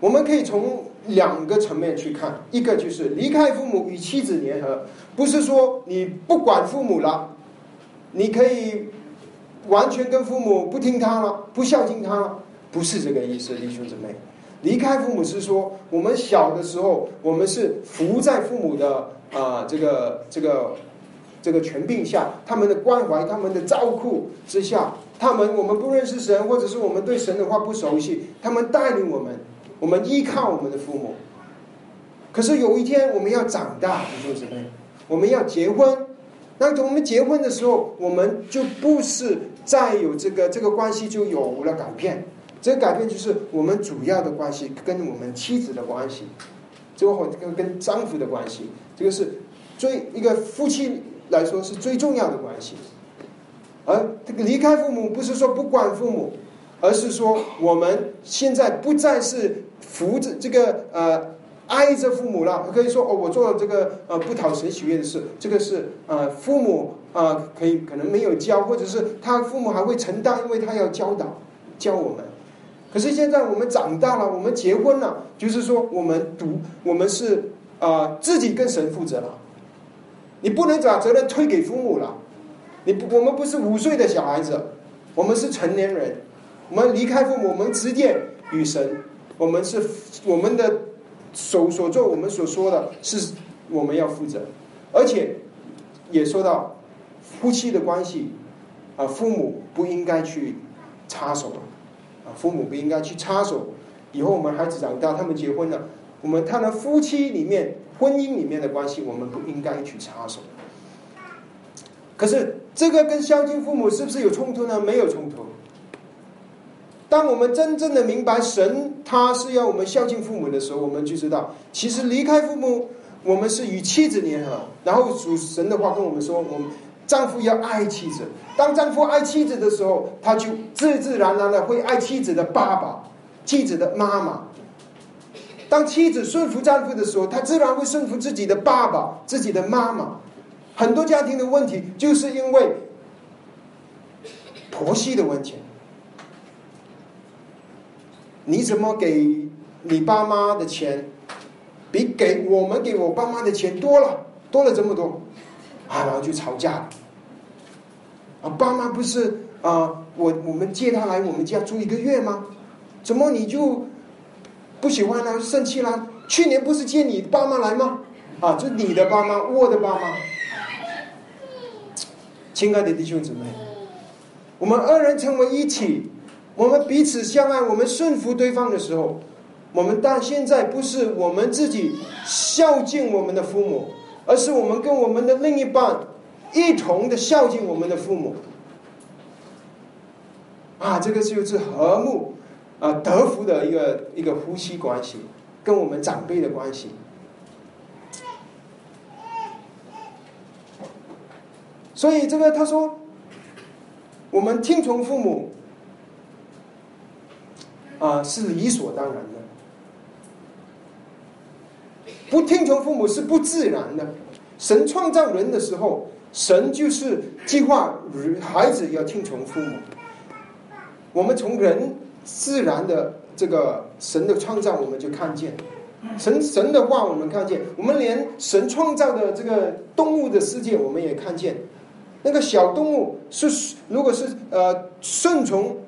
我们可以从两个层面去看，一个就是离开父母与妻子联合，不是说你不管父母了，你可以。完全跟父母不听他了，不孝敬他了，不是这个意思，弟兄姊妹。离开父母是说，我们小的时候，我们是服在父母的啊这个这个这个权柄下，他们的关怀、他们的照顾之下，他们我们不认识神，或者是我们对神的话不熟悉，他们带领我们，我们依靠我们的父母。可是有一天我们要长大，弟兄姊妹，我们要结婚。那等我们结婚的时候，我们就不是再有这个这个关系就有了改变。这个改变就是我们主要的关系跟我们妻子的关系，最后跟跟丈夫的关系，这个是最一个夫妻来说是最重要的关系。而这个离开父母不是说不管父母，而是说我们现在不再是扶着这个呃。挨着父母了，可以说哦，我做了这个呃不讨神喜悦的事，这个是呃父母啊可以可能没有教，或者是他父母还会承担，因为他要教导教我们。可是现在我们长大了，我们结婚了，就是说我们读我们是啊自己跟神负责了，你不能把责任推给父母了。你不我们不是五岁的小孩子，我们是成年人，我们离开父母，我们直接与神，我们是我们的。所所做，我们所说的是我们要负责，而且也说到夫妻的关系啊，父母不应该去插手父母不应该去插手。以后我们孩子长大，他们结婚了，我们他的夫妻里面、婚姻里面的关系，我们不应该去插手。可是这个跟孝敬父母是不是有冲突呢？没有冲突。当我们真正的明白神他是要我们孝敬父母的时候，我们就知道，其实离开父母，我们是与妻子联合。然后主神的话跟我们说，我们丈夫要爱妻子。当丈夫爱妻子的时候，他就自自然然的会爱妻子的爸爸、妻子的妈妈。当妻子顺服丈夫的时候，他自然会顺服自己的爸爸、自己的妈妈。很多家庭的问题，就是因为婆媳的问题。你怎么给你爸妈的钱，比给我们给我爸妈的钱多了，多了这么多，啊，然后就吵架。啊，爸妈不是啊，我我们接他来我们家住一个月吗？怎么你就？不喜欢他，生气啦！去年不是接你爸妈来吗？啊，就你的爸妈，我的爸妈。亲爱的弟兄姊妹，我们二人成为一体，我们彼此相爱，我们顺服对方的时候，我们但现在不是我们自己孝敬我们的父母，而是我们跟我们的另一半一同的孝敬我们的父母。啊，这个就是和睦。啊，德福的一个一个夫妻关系，跟我们长辈的关系。所以这个他说，我们听从父母，啊是理所当然的；不听从父母是不自然的。神创造人的时候，神就是计划孩子要听从父母。我们从人。自然的这个神的创造，我们就看见神神的话，我们看见我们连神创造的这个动物的世界，我们也看见那个小动物是如果是呃顺从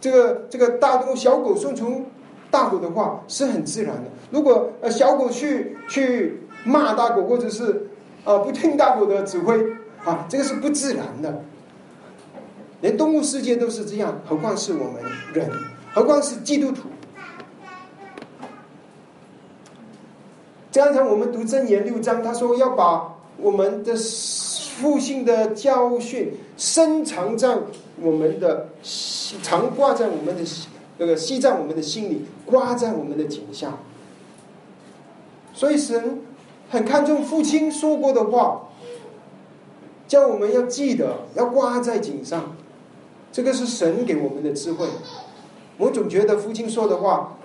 这个这个大动物小狗顺从大狗的话是很自然的。如果呃小狗去去骂大狗，或者是呃不听大狗的指挥啊，这个是不自然的。连动物世界都是这样，何况是我们人。何况是基督徒。刚才我们读箴言六章，他说要把我们的父亲的教训深藏在我们的常挂在我们的那个系在我们的心里，挂在我们的颈下。所以神很看重父亲说过的话，叫我们要记得，要挂在颈上。这个是神给我们的智慧。我总觉得父亲说的话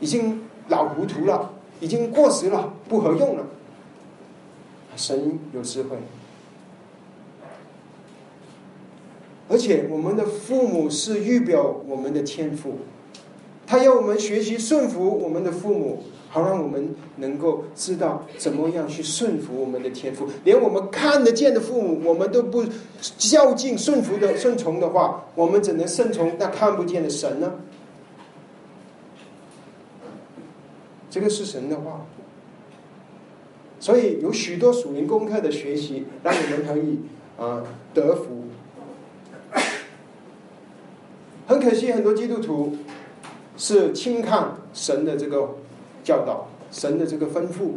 已经老糊涂了，已经过时了，不合用了。神有智慧，而且我们的父母是预表我们的天赋，他要我们学习顺服我们的父母，好让我们能够知道怎么样去顺服我们的天赋。连我们看得见的父母，我们都不孝敬顺服的顺从的话，我们怎能顺从那看不见的神呢？这个是神的话，所以有许多属灵功课的学习，让我们可以啊得福。很可惜，很多基督徒是轻看神的这个教导，神的这个吩咐，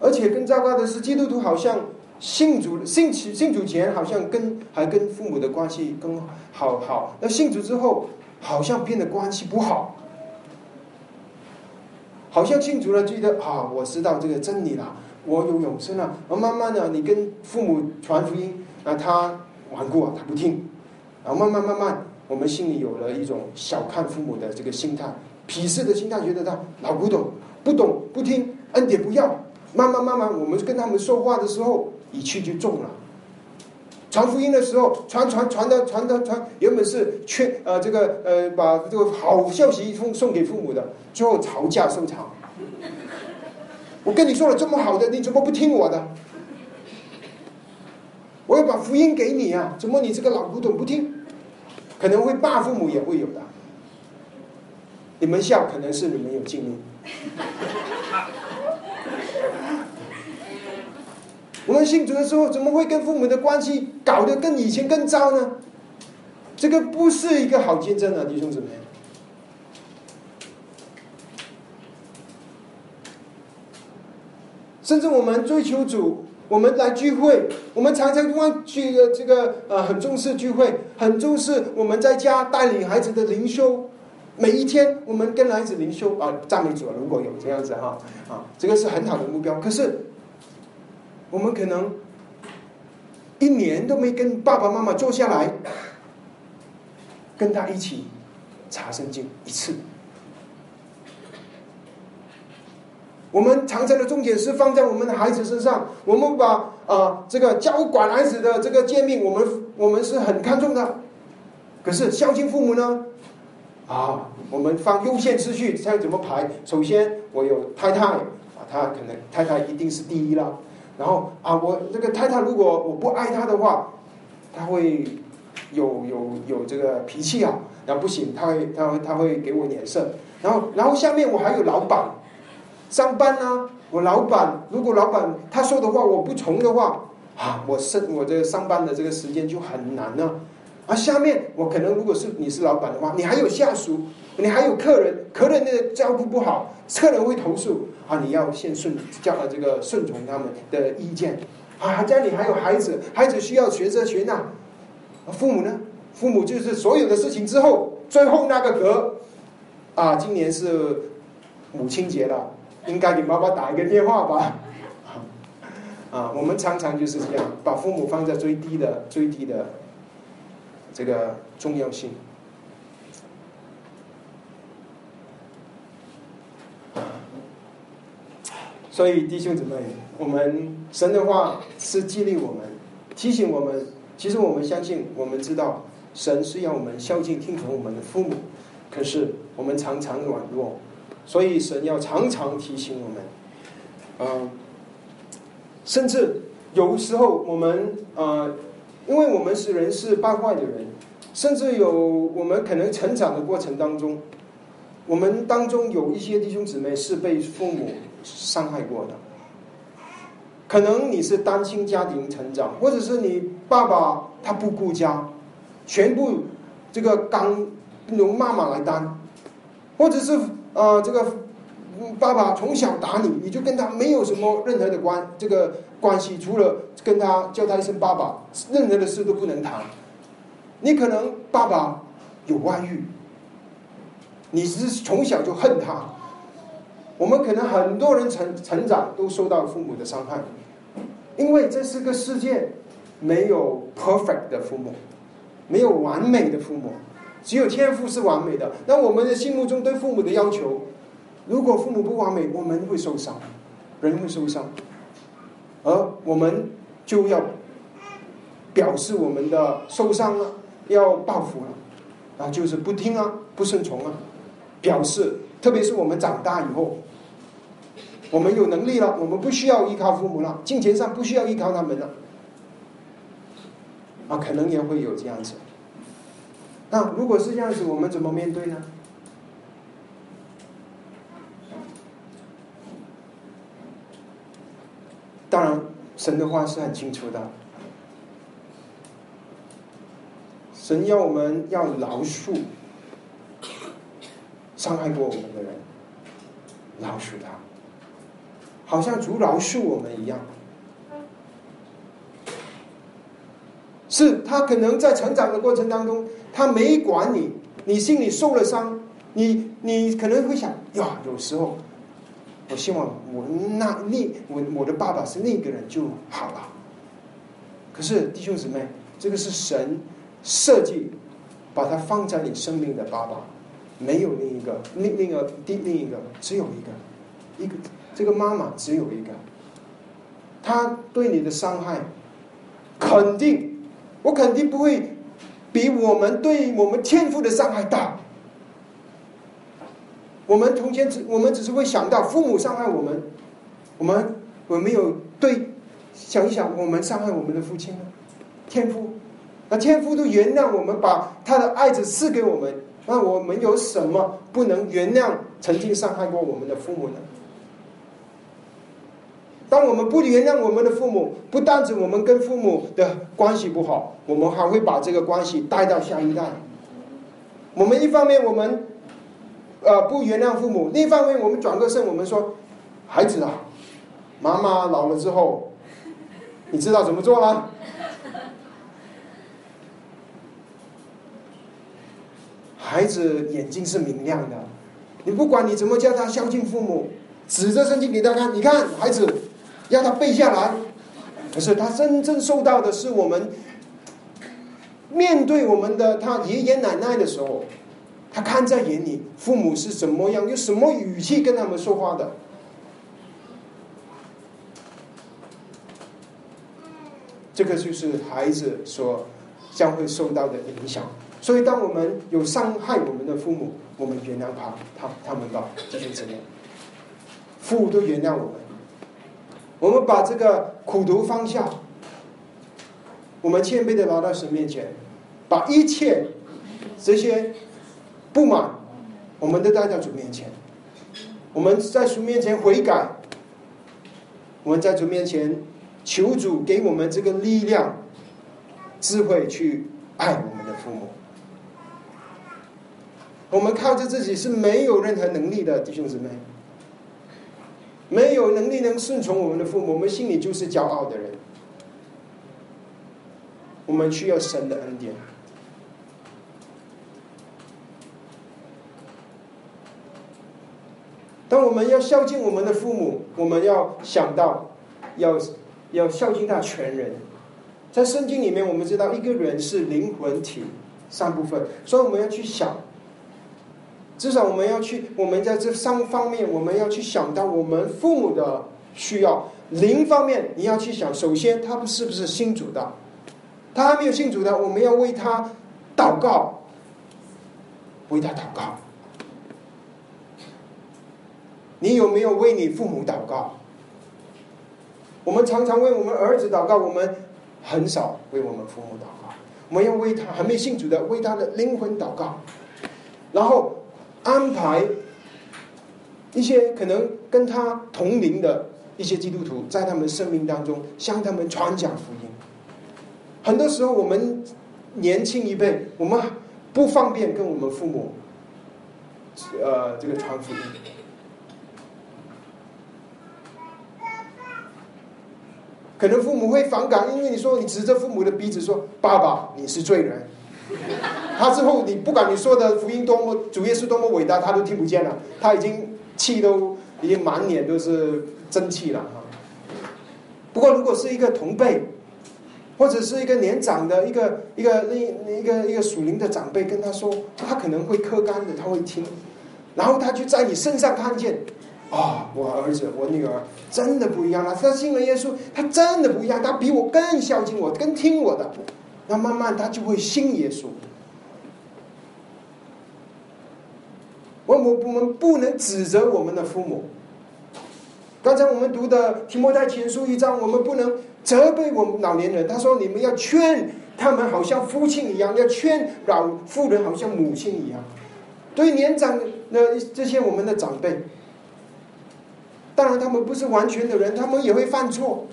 而且更糟糕的是，基督徒好像信主、信信主前好像跟还跟父母的关系更好好，那信主之后好像变得关系不好。好像信主了，觉得啊，我知道这个真理了，我有永生了。而慢慢的，你跟父母传福音，啊，他顽固啊，他不听。然后慢慢慢慢，我们心里有了一种小看父母的这个心态，鄙视的心态，觉得他老古董，不懂不听，恩典不要。慢慢慢慢，我们跟他们说话的时候，语气就重了。传福音的时候，传传传的传的传，原本是劝呃这个呃把这个好消息送送给父母的，最后吵架收场。我跟你说了这么好的，你怎么不听我的？我要把福音给你啊，怎么你这个老古董不听？可能会骂父母也会有的。你们笑，可能是你们有经历。我们信主的时候，怎么会跟父母的关系搞得跟以前更糟呢？这个不是一个好见证啊，弟兄姊妹。甚至我们追求主，我们来聚会，我们常常忘去这个呃，很重视聚会，很重视我们在家带领孩子的灵修。每一天，我们跟孩子灵修啊，赞美主。如果有这样子哈啊，这个是很好的目标。可是，我们可能一年都没跟爸爸妈妈坐下来，跟他一起查圣经一次。我们常常的重点是放在我们的孩子身上，我们把啊这个教管孩子的这个诫命，我们我们是很看重的。可是孝敬父母呢？啊，我们放优先次序，这样怎么排？首先我有太太啊，她可能太太一定是第一了。然后啊，我这个太太如果我不爱她的话，她会有有有这个脾气啊，那不行，她会她会她会给我脸色。然后然后下面我还有老板。上班呢，我老板如果老板他说的话我不从的话，啊，我上我这个上班的这个时间就很难了。下面我可能如果是你是老板的话，你还有下属，你还有客人，客人的照顾不好，客人会投诉啊，你要先顺叫这个顺从他们的意见。啊，家里还有孩子，孩子需要学这学那，父母呢？父母就是所有的事情之后，最后那个格，啊，今年是母亲节了。应该给妈妈打一个电话吧，啊，我们常常就是这样，把父母放在最低的、最低的这个重要性。所以弟兄姊妹，我们神的话是激励我们、提醒我们。其实我们相信，我们知道神是要我们孝敬、听从我们的父母，可是我们常常软弱。所以神要常常提醒我们，嗯，甚至有时候我们呃，因为我们是人是败坏的人，甚至有我们可能成长的过程当中，我们当中有一些弟兄姊妹是被父母伤害过的，可能你是单亲家庭成长，或者是你爸爸他不顾家，全部这个刚由妈妈来担，或者是。啊，这个爸爸从小打你，你就跟他没有什么任何的关这个关系，除了跟他叫他一声爸爸，任何的事都不能谈。你可能爸爸有外遇，你是从小就恨他。我们可能很多人成成长都受到父母的伤害，因为这是个世界，没有 perfect 的父母，没有完美的父母。只有天赋是完美的。那我们的心目中对父母的要求，如果父母不完美，我们会受伤，人会受伤，而我们就要表示我们的受伤了，要报复了，啊，就是不听啊，不顺从啊，表示，特别是我们长大以后，我们有能力了，我们不需要依靠父母了，金钱上不需要依靠他们了，啊，可能也会有这样子。那如果是这样子，我们怎么面对呢？当然，神的话是很清楚的。神要我们要饶恕伤害过我们的人，饶恕他，好像主饶恕我们一样。是他可能在成长的过程当中。他没管你，你心里受了伤，你你可能会想呀，有时候，我希望我那那我我的爸爸是那个人就好了。可是弟兄姊妹，这个是神设计，把它放在你生命的爸爸，没有另一个，另另一个第另一个只有一个，一个这个妈妈只有一个，他对你的伤害，肯定，我肯定不会。比我们对我们天赋的伤害大。我们从前只我们只是会想到父母伤害我们，我们我没有对想一想我们伤害我们的父亲呢？天父，那天父都原谅我们，把他的爱子赐给我们，那我们有什么不能原谅曾经伤害过我们的父母呢？当我们不原谅我们的父母，不单指我们跟父母的关系不好，我们还会把这个关系带到下一代。我们一方面我们，呃，不原谅父母；另一方面，我们转个身，我们说，孩子啊，妈妈老了之后，你知道怎么做了？孩子眼睛是明亮的，你不管你怎么叫他孝敬父母，指着圣经给他看，你看孩子，让他背下来。可是他真正受到的是我们面对我们的他爷爷奶奶的时候，他看在眼里，父母是怎么样，用什么语气跟他们说话的。这个就是孩子所将会受到的影响。所以，当我们有伤害我们的父母，我们原谅他，他他们吧，继续怎样？父母都原谅我们，我们把这个苦毒放下，我们谦卑的来到神面前，把一切这些不满，我们都带到主面前。我们在主面前悔改，我们在主面前求主给我们这个力量、智慧去爱我们的父母。我们靠着自己是没有任何能力的，弟兄姊妹，没有能力能顺从我们的父母，我们心里就是骄傲的人。我们需要神的恩典。当我们要孝敬我们的父母，我们要想到要要孝敬他全人。在圣经里面，我们知道一个人是灵魂体三部分，所以我们要去想。至少我们要去，我们在这三方面，我们要去想到我们父母的需要。灵方面，你要去想，首先他们是不是信主的？他还没有信主的，我们要为他祷告，为他祷告。你有没有为你父母祷告？我们常常为我们儿子祷告，我们很少为我们父母祷告。我们要为他还没信主的，为他的灵魂祷告，然后。安排一些可能跟他同龄的一些基督徒，在他们生命当中向他们传讲福音。很多时候，我们年轻一辈，我们不方便跟我们父母，呃，这个传福音。可能父母会反感，因为你说你指着父母的鼻子说：“爸爸，你是罪人。”他之后，你不管你说的福音多么主业是多么伟大，他都听不见了。他已经气都已经满脸都是真气了哈。不过，如果是一个同辈，或者是一个年长的一个一个一一个一个属灵的长辈跟他说，他可能会磕干的，他会听。然后他就在你身上看见，啊，我儿子，我女儿真的不一样了。他信了耶稣，他真的不一样，他比我更孝敬我，更听我的。那慢慢他就会信耶稣。我们我们不能指责我们的父母。刚才我们读的提摩太前书一章，我们不能责备我们老年人。他说：“你们要劝他们，好像父亲一样；要劝老妇人，好像母亲一样。”对年长的这些我们的长辈，当然他们不是完全的人，他们也会犯错。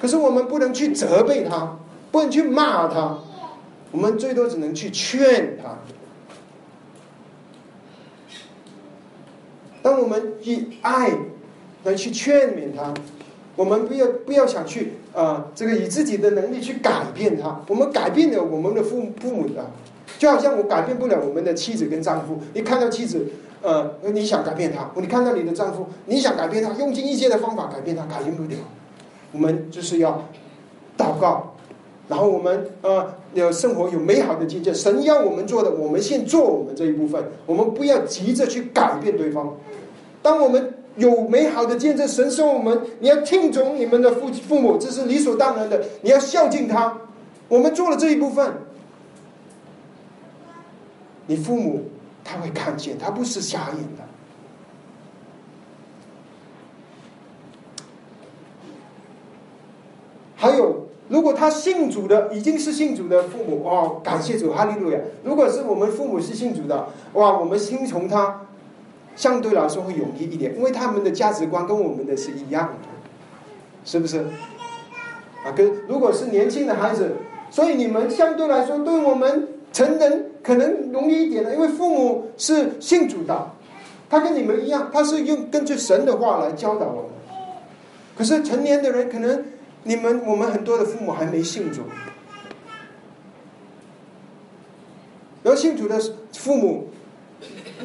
可是我们不能去责备他。不能去骂他，我们最多只能去劝他。当我们以爱来去劝勉他，我们不要不要想去啊，这个以自己的能力去改变他。我们改变了我们的父父母的，就好像我改变不了我们的妻子跟丈夫。你看到妻子，呃，你想改变他；你看到你的丈夫，你想改变他，用尽一切的方法改变他，改变不了。我们就是要祷告。然后我们呃，有生活有美好的境界。神要我们做的，我们先做我们这一部分。我们不要急着去改变对方。当我们有美好的见证，神说我们，你要听从你们的父父母，这是理所当然的。你要孝敬他。我们做了这一部分，你父母他会看见，他不是瞎眼的。还有。如果他信主的已经是信主的父母哦，感谢主，哈利路亚！如果是我们父母是信主的，哇，我们听从他，相对来说会容易一点，因为他们的价值观跟我们的是一样的，是不是？啊，跟如果是年轻的孩子，所以你们相对来说对我们成人可能容易一点的，因为父母是信主的，他跟你们一样，他是用根据神的话来教导我们。可是成年的人可能。你们我们很多的父母还没信主，然后信主的父母，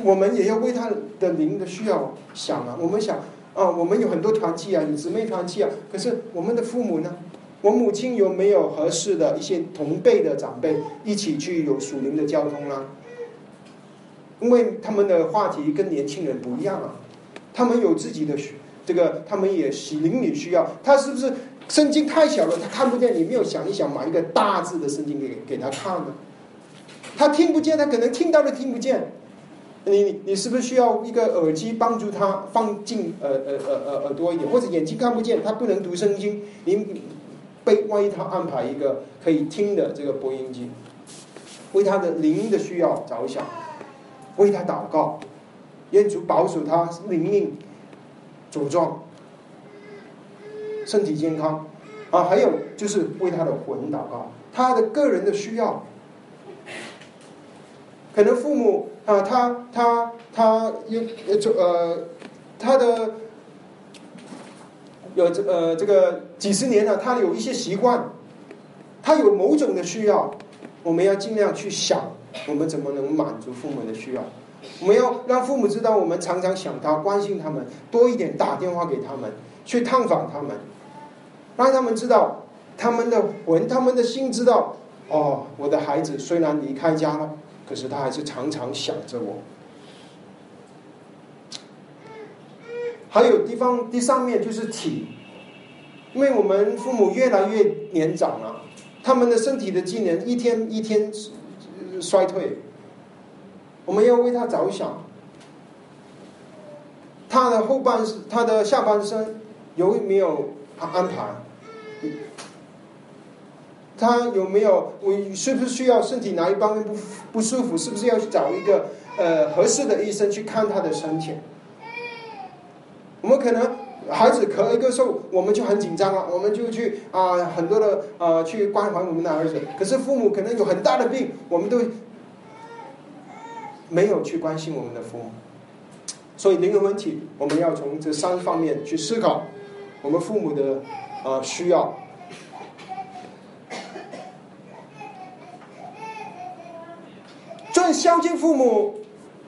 我们也要为他的灵的需要想啊。我们想啊，我们有很多团契啊，有姊妹团契啊，可是我们的父母呢？我母亲有没有合适的一些同辈的长辈一起去有属灵的交通呢？因为他们的话题跟年轻人不一样啊，他们有自己的这个，他们也喜灵里需要。他是不是圣经太小了，他看不见？你没有想一想，买一个大字的圣经给给他看呢？他听不见，他可能听到了听不见。你你是不是需要一个耳机帮助他放进呃呃呃呃耳朵一点，或者眼睛看不见，他不能读圣经，你被万一他安排一个可以听的这个播音机，为他的灵的需要着想。为他祷告，愿主保守他灵命茁壮，身体健康啊！还有就是为他的魂祷告，他的个人的需要，可能父母啊，他他他有呃，他的有这呃这个几十年了，他有一些习惯，他有某种的需要，我们要尽量去想。我们怎么能满足父母的需要？我们要让父母知道，我们常常想他，关心他们，多一点打电话给他们，去探访他们，让他们知道他们的魂、他们的心知道。哦，我的孩子虽然离开家了，可是他还是常常想着我。还有地方，第三面就是体，因为我们父母越来越年长了，他们的身体的机能一天一天。衰退，我们要为他着想。他的后半，他的下半生有没有安排？他有没有？我是不是需要身体哪一方面不不舒服？是不是要去找一个呃合适的医生去看他的身体？我们可能孩子咳一个嗽，我们就很紧张了，我们就去啊很多的啊去关怀我们的儿子。可是父母可能有很大的病，我们都。没有去关心我们的父母，所以灵魂问题，我们要从这三方面去思考我们父母的啊需要。做孝敬父母，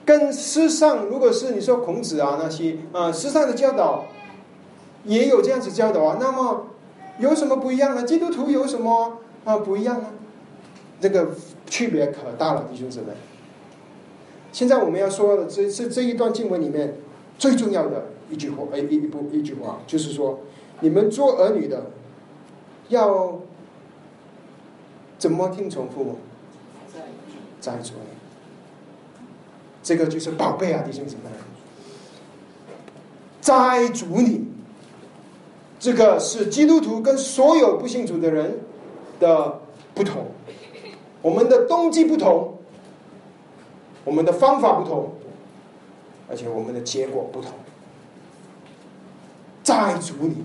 跟世上如果是你说孔子啊那些啊世上的教导，也有这样子教导啊，那么有什么不一样呢？基督徒有什么啊不一样呢？这个区别可大了，弟兄姊妹。现在我们要说的这这这一段经文里面最重要的一句话，哎，一一部一句话，就是说，你们做儿女的要怎么听从父母？在主里，这个就是宝贝啊，弟兄姊妹，在主你，这个是基督徒跟所有不信主的人的不同，我们的动机不同。我们的方法不同，而且我们的结果不同。在主你，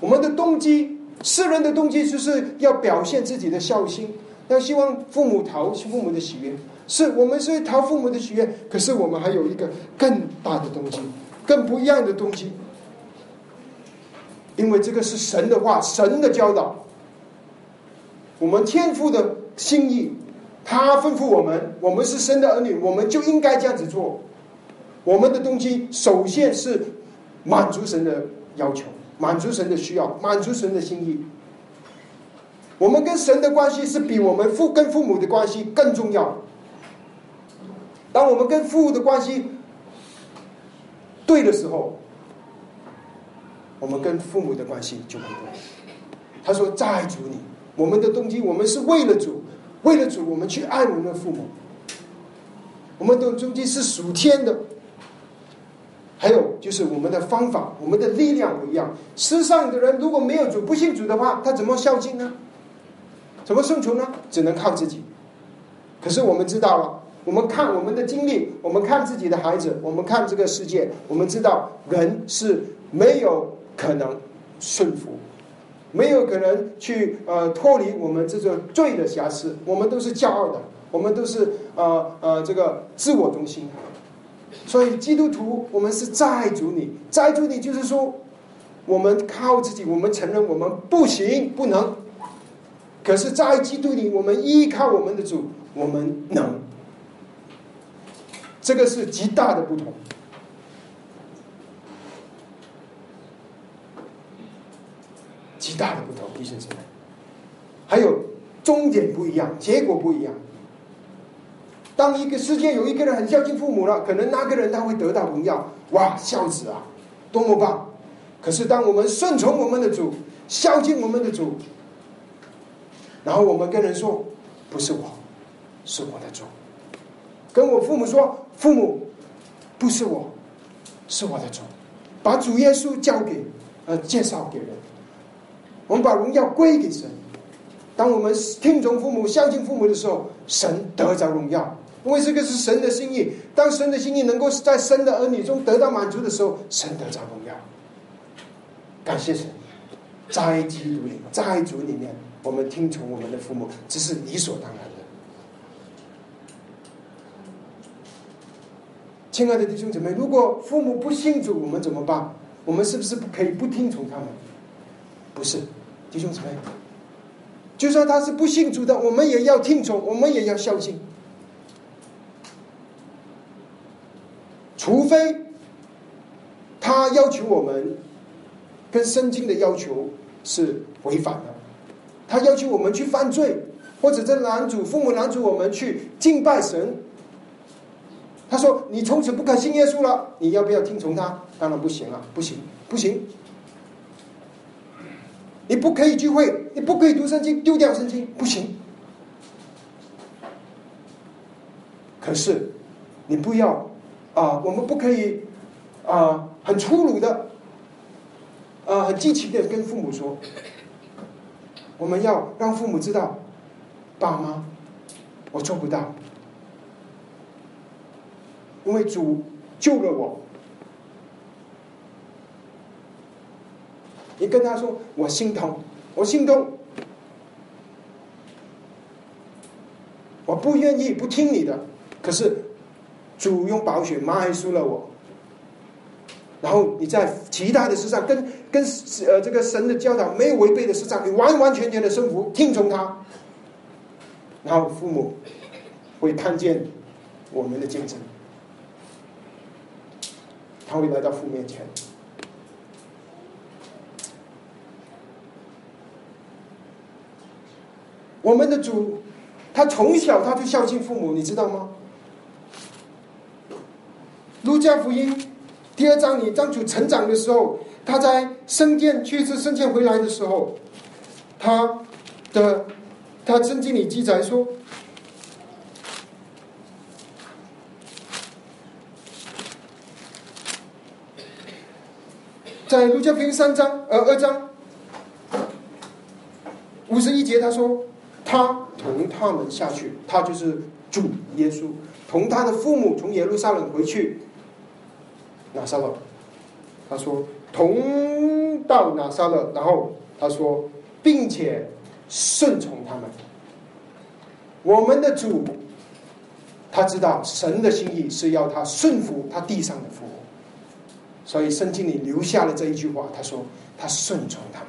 我们的动机，世人的动机就是要表现自己的孝心，要希望父母讨父母的喜悦。是我们是讨父母的喜悦，可是我们还有一个更大的东西，更不一样的东西。因为这个是神的话，神的教导，我们天父的心意。他吩咐我们，我们是生的儿女，我们就应该这样子做。我们的东西首先是满足神的要求，满足神的需要，满足神的心意。我们跟神的关系是比我们父跟父母的关系更重要。当我们跟父母的关系对的时候，我们跟父母的关系就会对。他说：“在主你，我们的动机，我们是为了主。”为了主，我们去爱我们的父母。我们的动机是属天的。还有就是我们的方法，我们的力量不一样。世上的人如果没有主、不信主的话，他怎么孝敬呢？怎么生存呢？只能靠自己。可是我们知道了，我们看我们的经历，我们看自己的孩子，我们看这个世界，我们知道人是没有可能顺服。没有可能去呃脱离我们这个罪的瑕疵，我们都是骄傲的，我们都是呃呃这个自我中心。所以基督徒，我们是债主你，债主你就是说，我们靠自己，我们承认我们不行不能。可是，在基督里，我们依靠我们的主，我们能。这个是极大的不同，极大的不同，弟兄姊妹。还有终点不一样，结果不一样。当一个世界有一个人很孝敬父母了，可能那个人他会得到荣耀，哇，孝子啊，多么棒！可是当我们顺从我们的主，孝敬我们的主，然后我们跟人说，不是我，是我的主，跟我父母说，父母不是我，是我的主，把主耶稣交给呃介绍给人，我们把荣耀归给神。当我们听从父母、孝敬父母的时候，神得着荣耀。因为这个是神的心意，当神的心意能够在神的儿女中得到满足的时候，神得着荣耀。感谢神，在基督里，在主里面，我们听从我们的父母，这是理所当然。亲爱的弟兄姊妹，如果父母不信主，我们怎么办？我们是不是不可以不听从他们？不是，弟兄姊妹，就算他是不信主的，我们也要听从，我们也要孝敬。除非他要求我们跟圣经的要求是违反的，他要求我们去犯罪，或者这男主父母男主我们去敬拜神。他说：“你从此不可信耶稣了，你要不要听从他？”当然不行啊，不行，不行！你不可以聚会，你不可以读圣经，丢掉圣经，不行。可是你不要。啊，我们不可以啊，很粗鲁的，啊，很激情的跟父母说，我们要让父母知道，爸妈，我做不到，因为主救了我。你跟他说，我心疼，我心痛，我不愿意不听你的，可是。主用宝血买输了我，然后你在其他的事上跟跟呃这个神的教导没有违背的事上，你完完全全的顺服听从他，然后父母会看见我们的见证，他会来到父面前。我们的主，他从小他就孝敬父母，你知道吗？路加福音第二章里，张主成长的时候，他在圣殿去一次圣殿回来的时候，他的他圣经里记载说，在路加福音三章呃二章五十一节，他说他同他们下去，他就是主耶稣，同他的父母从耶路撒冷回去。拿撒勒，他说同到拿撒勒，然后他说，并且顺从他们。我们的主，他知道神的心意是要他顺服他地上的父母，所以圣经里留下了这一句话，他说他顺从他们。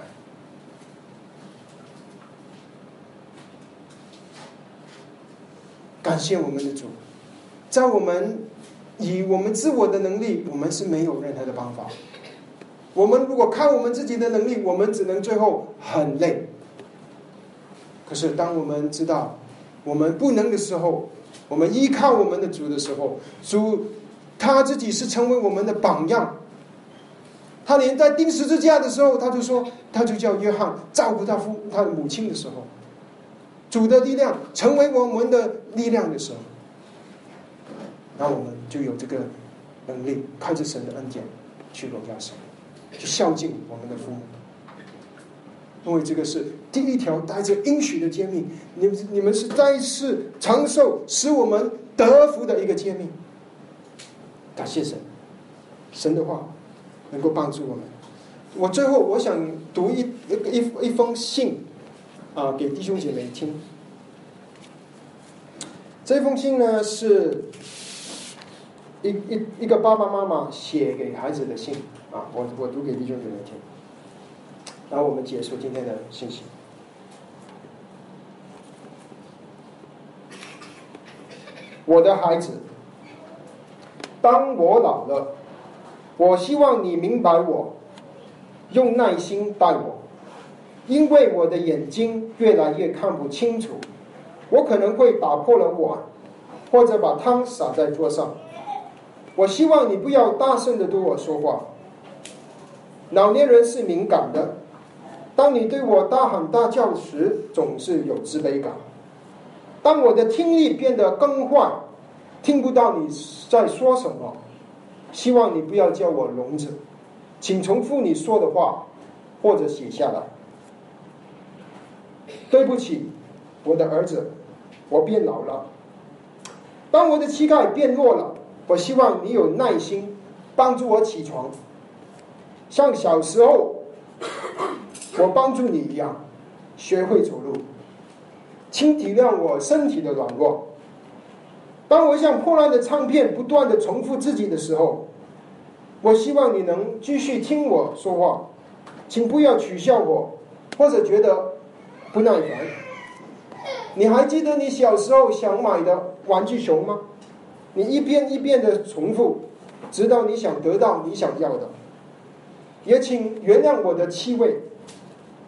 感谢我们的主，在我们。以我们自我的能力，我们是没有任何的办法。我们如果靠我们自己的能力，我们只能最后很累。可是，当我们知道我们不能的时候，我们依靠我们的主的时候，主他自己是成为我们的榜样。他连在钉十字架的时候，他就说，他就叫约翰照顾他父他的母亲的时候，主的力量成为我们的力量的时候。那我们就有这个能力，靠着神的恩典去荣耀神，去孝敬我们的父母。因为这个是第一条带着应许的诫命，你们你们是再次长寿，使我们得福的一个诫命。感谢神，神的话能够帮助我们。我最后我想读一一一封信啊，给弟兄姐妹听。这封信呢是。一一一个爸爸妈妈写给孩子的信啊，我我读给弟兄姐妹听。然后我们结束今天的信息。我的孩子，当我老了，我希望你明白我，用耐心待我，因为我的眼睛越来越看不清楚，我可能会打破了碗，或者把汤洒在桌上。我希望你不要大声的对我说话。老年人是敏感的，当你对我大喊大叫时，总是有自卑感。当我的听力变得更坏，听不到你在说什么，希望你不要叫我聋子，请重复你说的话，或者写下来。对不起，我的儿子，我变老了。当我的膝盖变弱了，我希望你有耐心帮助我起床，像小时候我帮助你一样，学会走路。请体谅我身体的软弱。当我像破烂的唱片不断的重复自己的时候，我希望你能继续听我说话，请不要取笑我，或者觉得不耐烦。你还记得你小时候想买的玩具熊吗？你一遍一遍的重复，直到你想得到你想要的。也请原谅我的气味，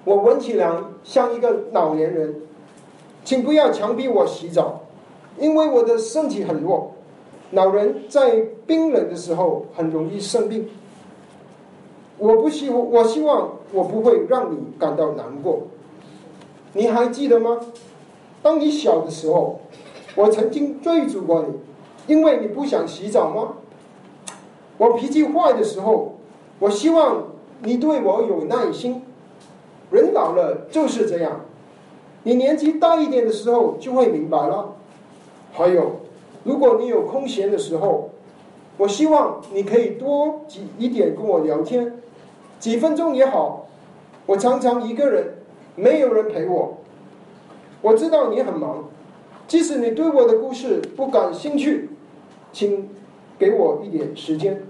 我闻起来像一个老年人。请不要强逼我洗澡，因为我的身体很弱。老人在冰冷的时候很容易生病。我不希望我希望我不会让你感到难过。你还记得吗？当你小的时候，我曾经追逐过你，因为你不想洗澡吗？我脾气坏的时候，我希望你对我有耐心。人老了就是这样。你年纪大一点的时候就会明白了。还有，如果你有空闲的时候，我希望你可以多几一点跟我聊天，几分钟也好。我常常一个人，没有人陪我。我知道你很忙，即使你对我的故事不感兴趣，请给我一点时间。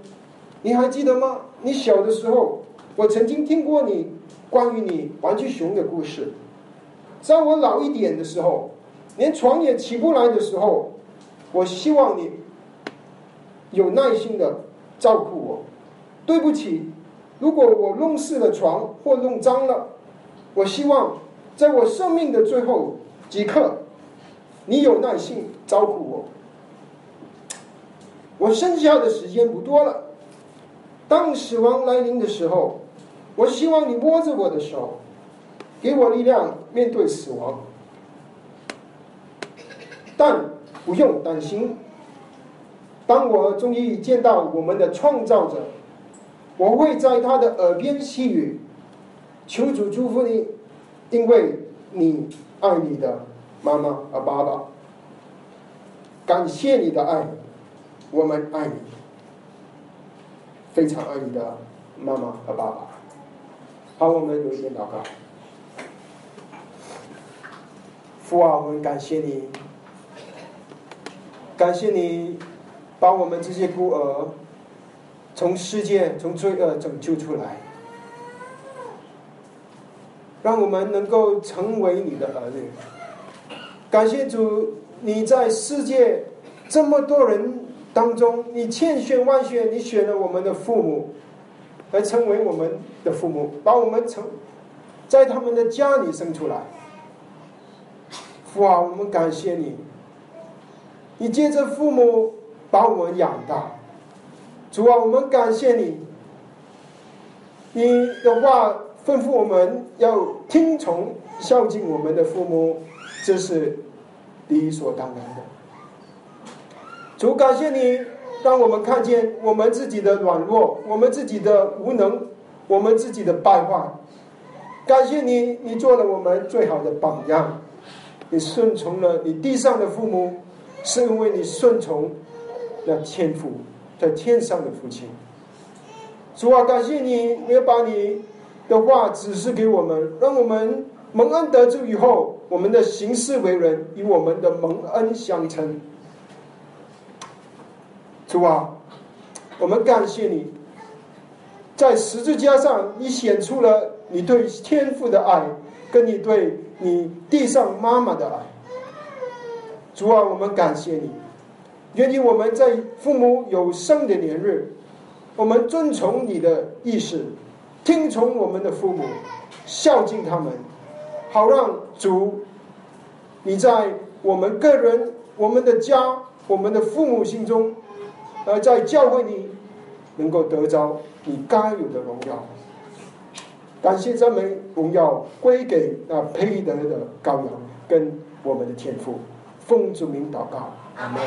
你还记得吗？你小的时候，我曾经听过你关于你玩具熊的故事。在我老一点的时候，连床也起不来的时候，我希望你有耐心的照顾我。对不起，如果我弄湿了床或弄脏了，我希望在我生命的最后几刻，你有耐心照顾我。我剩下的时间不多了，当死亡来临的时候，我希望你握着我的手。给我力量面对死亡，但不用担心。当我终于见到我们的创造者，我会在他的耳边细语：“求主祝福你，因为你爱你的妈妈和爸爸。感谢你的爱，我们爱你，非常爱你的妈妈和爸爸。”好，我们有一点祷告。父啊，我们感谢你，感谢你把我们这些孤儿从世界、从罪恶拯救出来，让我们能够成为你的儿女。感谢主，你在世界这么多人当中，你千选万选，你选了我们的父母，来成为我们的父母，把我们从在他们的家里生出来。父啊，我们感谢你，你借着父母把我们养大。主啊，我们感谢你，你的话吩咐我们要听从孝敬我们的父母，这是理所当然的。主，感谢你让我们看见我们自己的软弱，我们自己的无能，我们自己的败坏。感谢你，你做了我们最好的榜样。你顺从了你地上的父母，是因为你顺从那天父在天上的父亲。主啊，感谢你，你要把你的话指示给我们，让我们蒙恩得救以后，我们的行事为人与我们的蒙恩相称。主啊，我们感谢你，在十字架上你显出了你对天父的爱，跟你对你地上妈妈的爱。主啊，我们感谢你，愿意我们在父母有生的年日，我们遵从你的意识，听从我们的父母，孝敬他们，好让主你在我们个人、我们的家、我们的父母心中，呃，在教会里能够得着你该有的荣耀。感谢赞美荣耀归给那配得的羔羊跟我们的天父。奉主名祷告，阿门。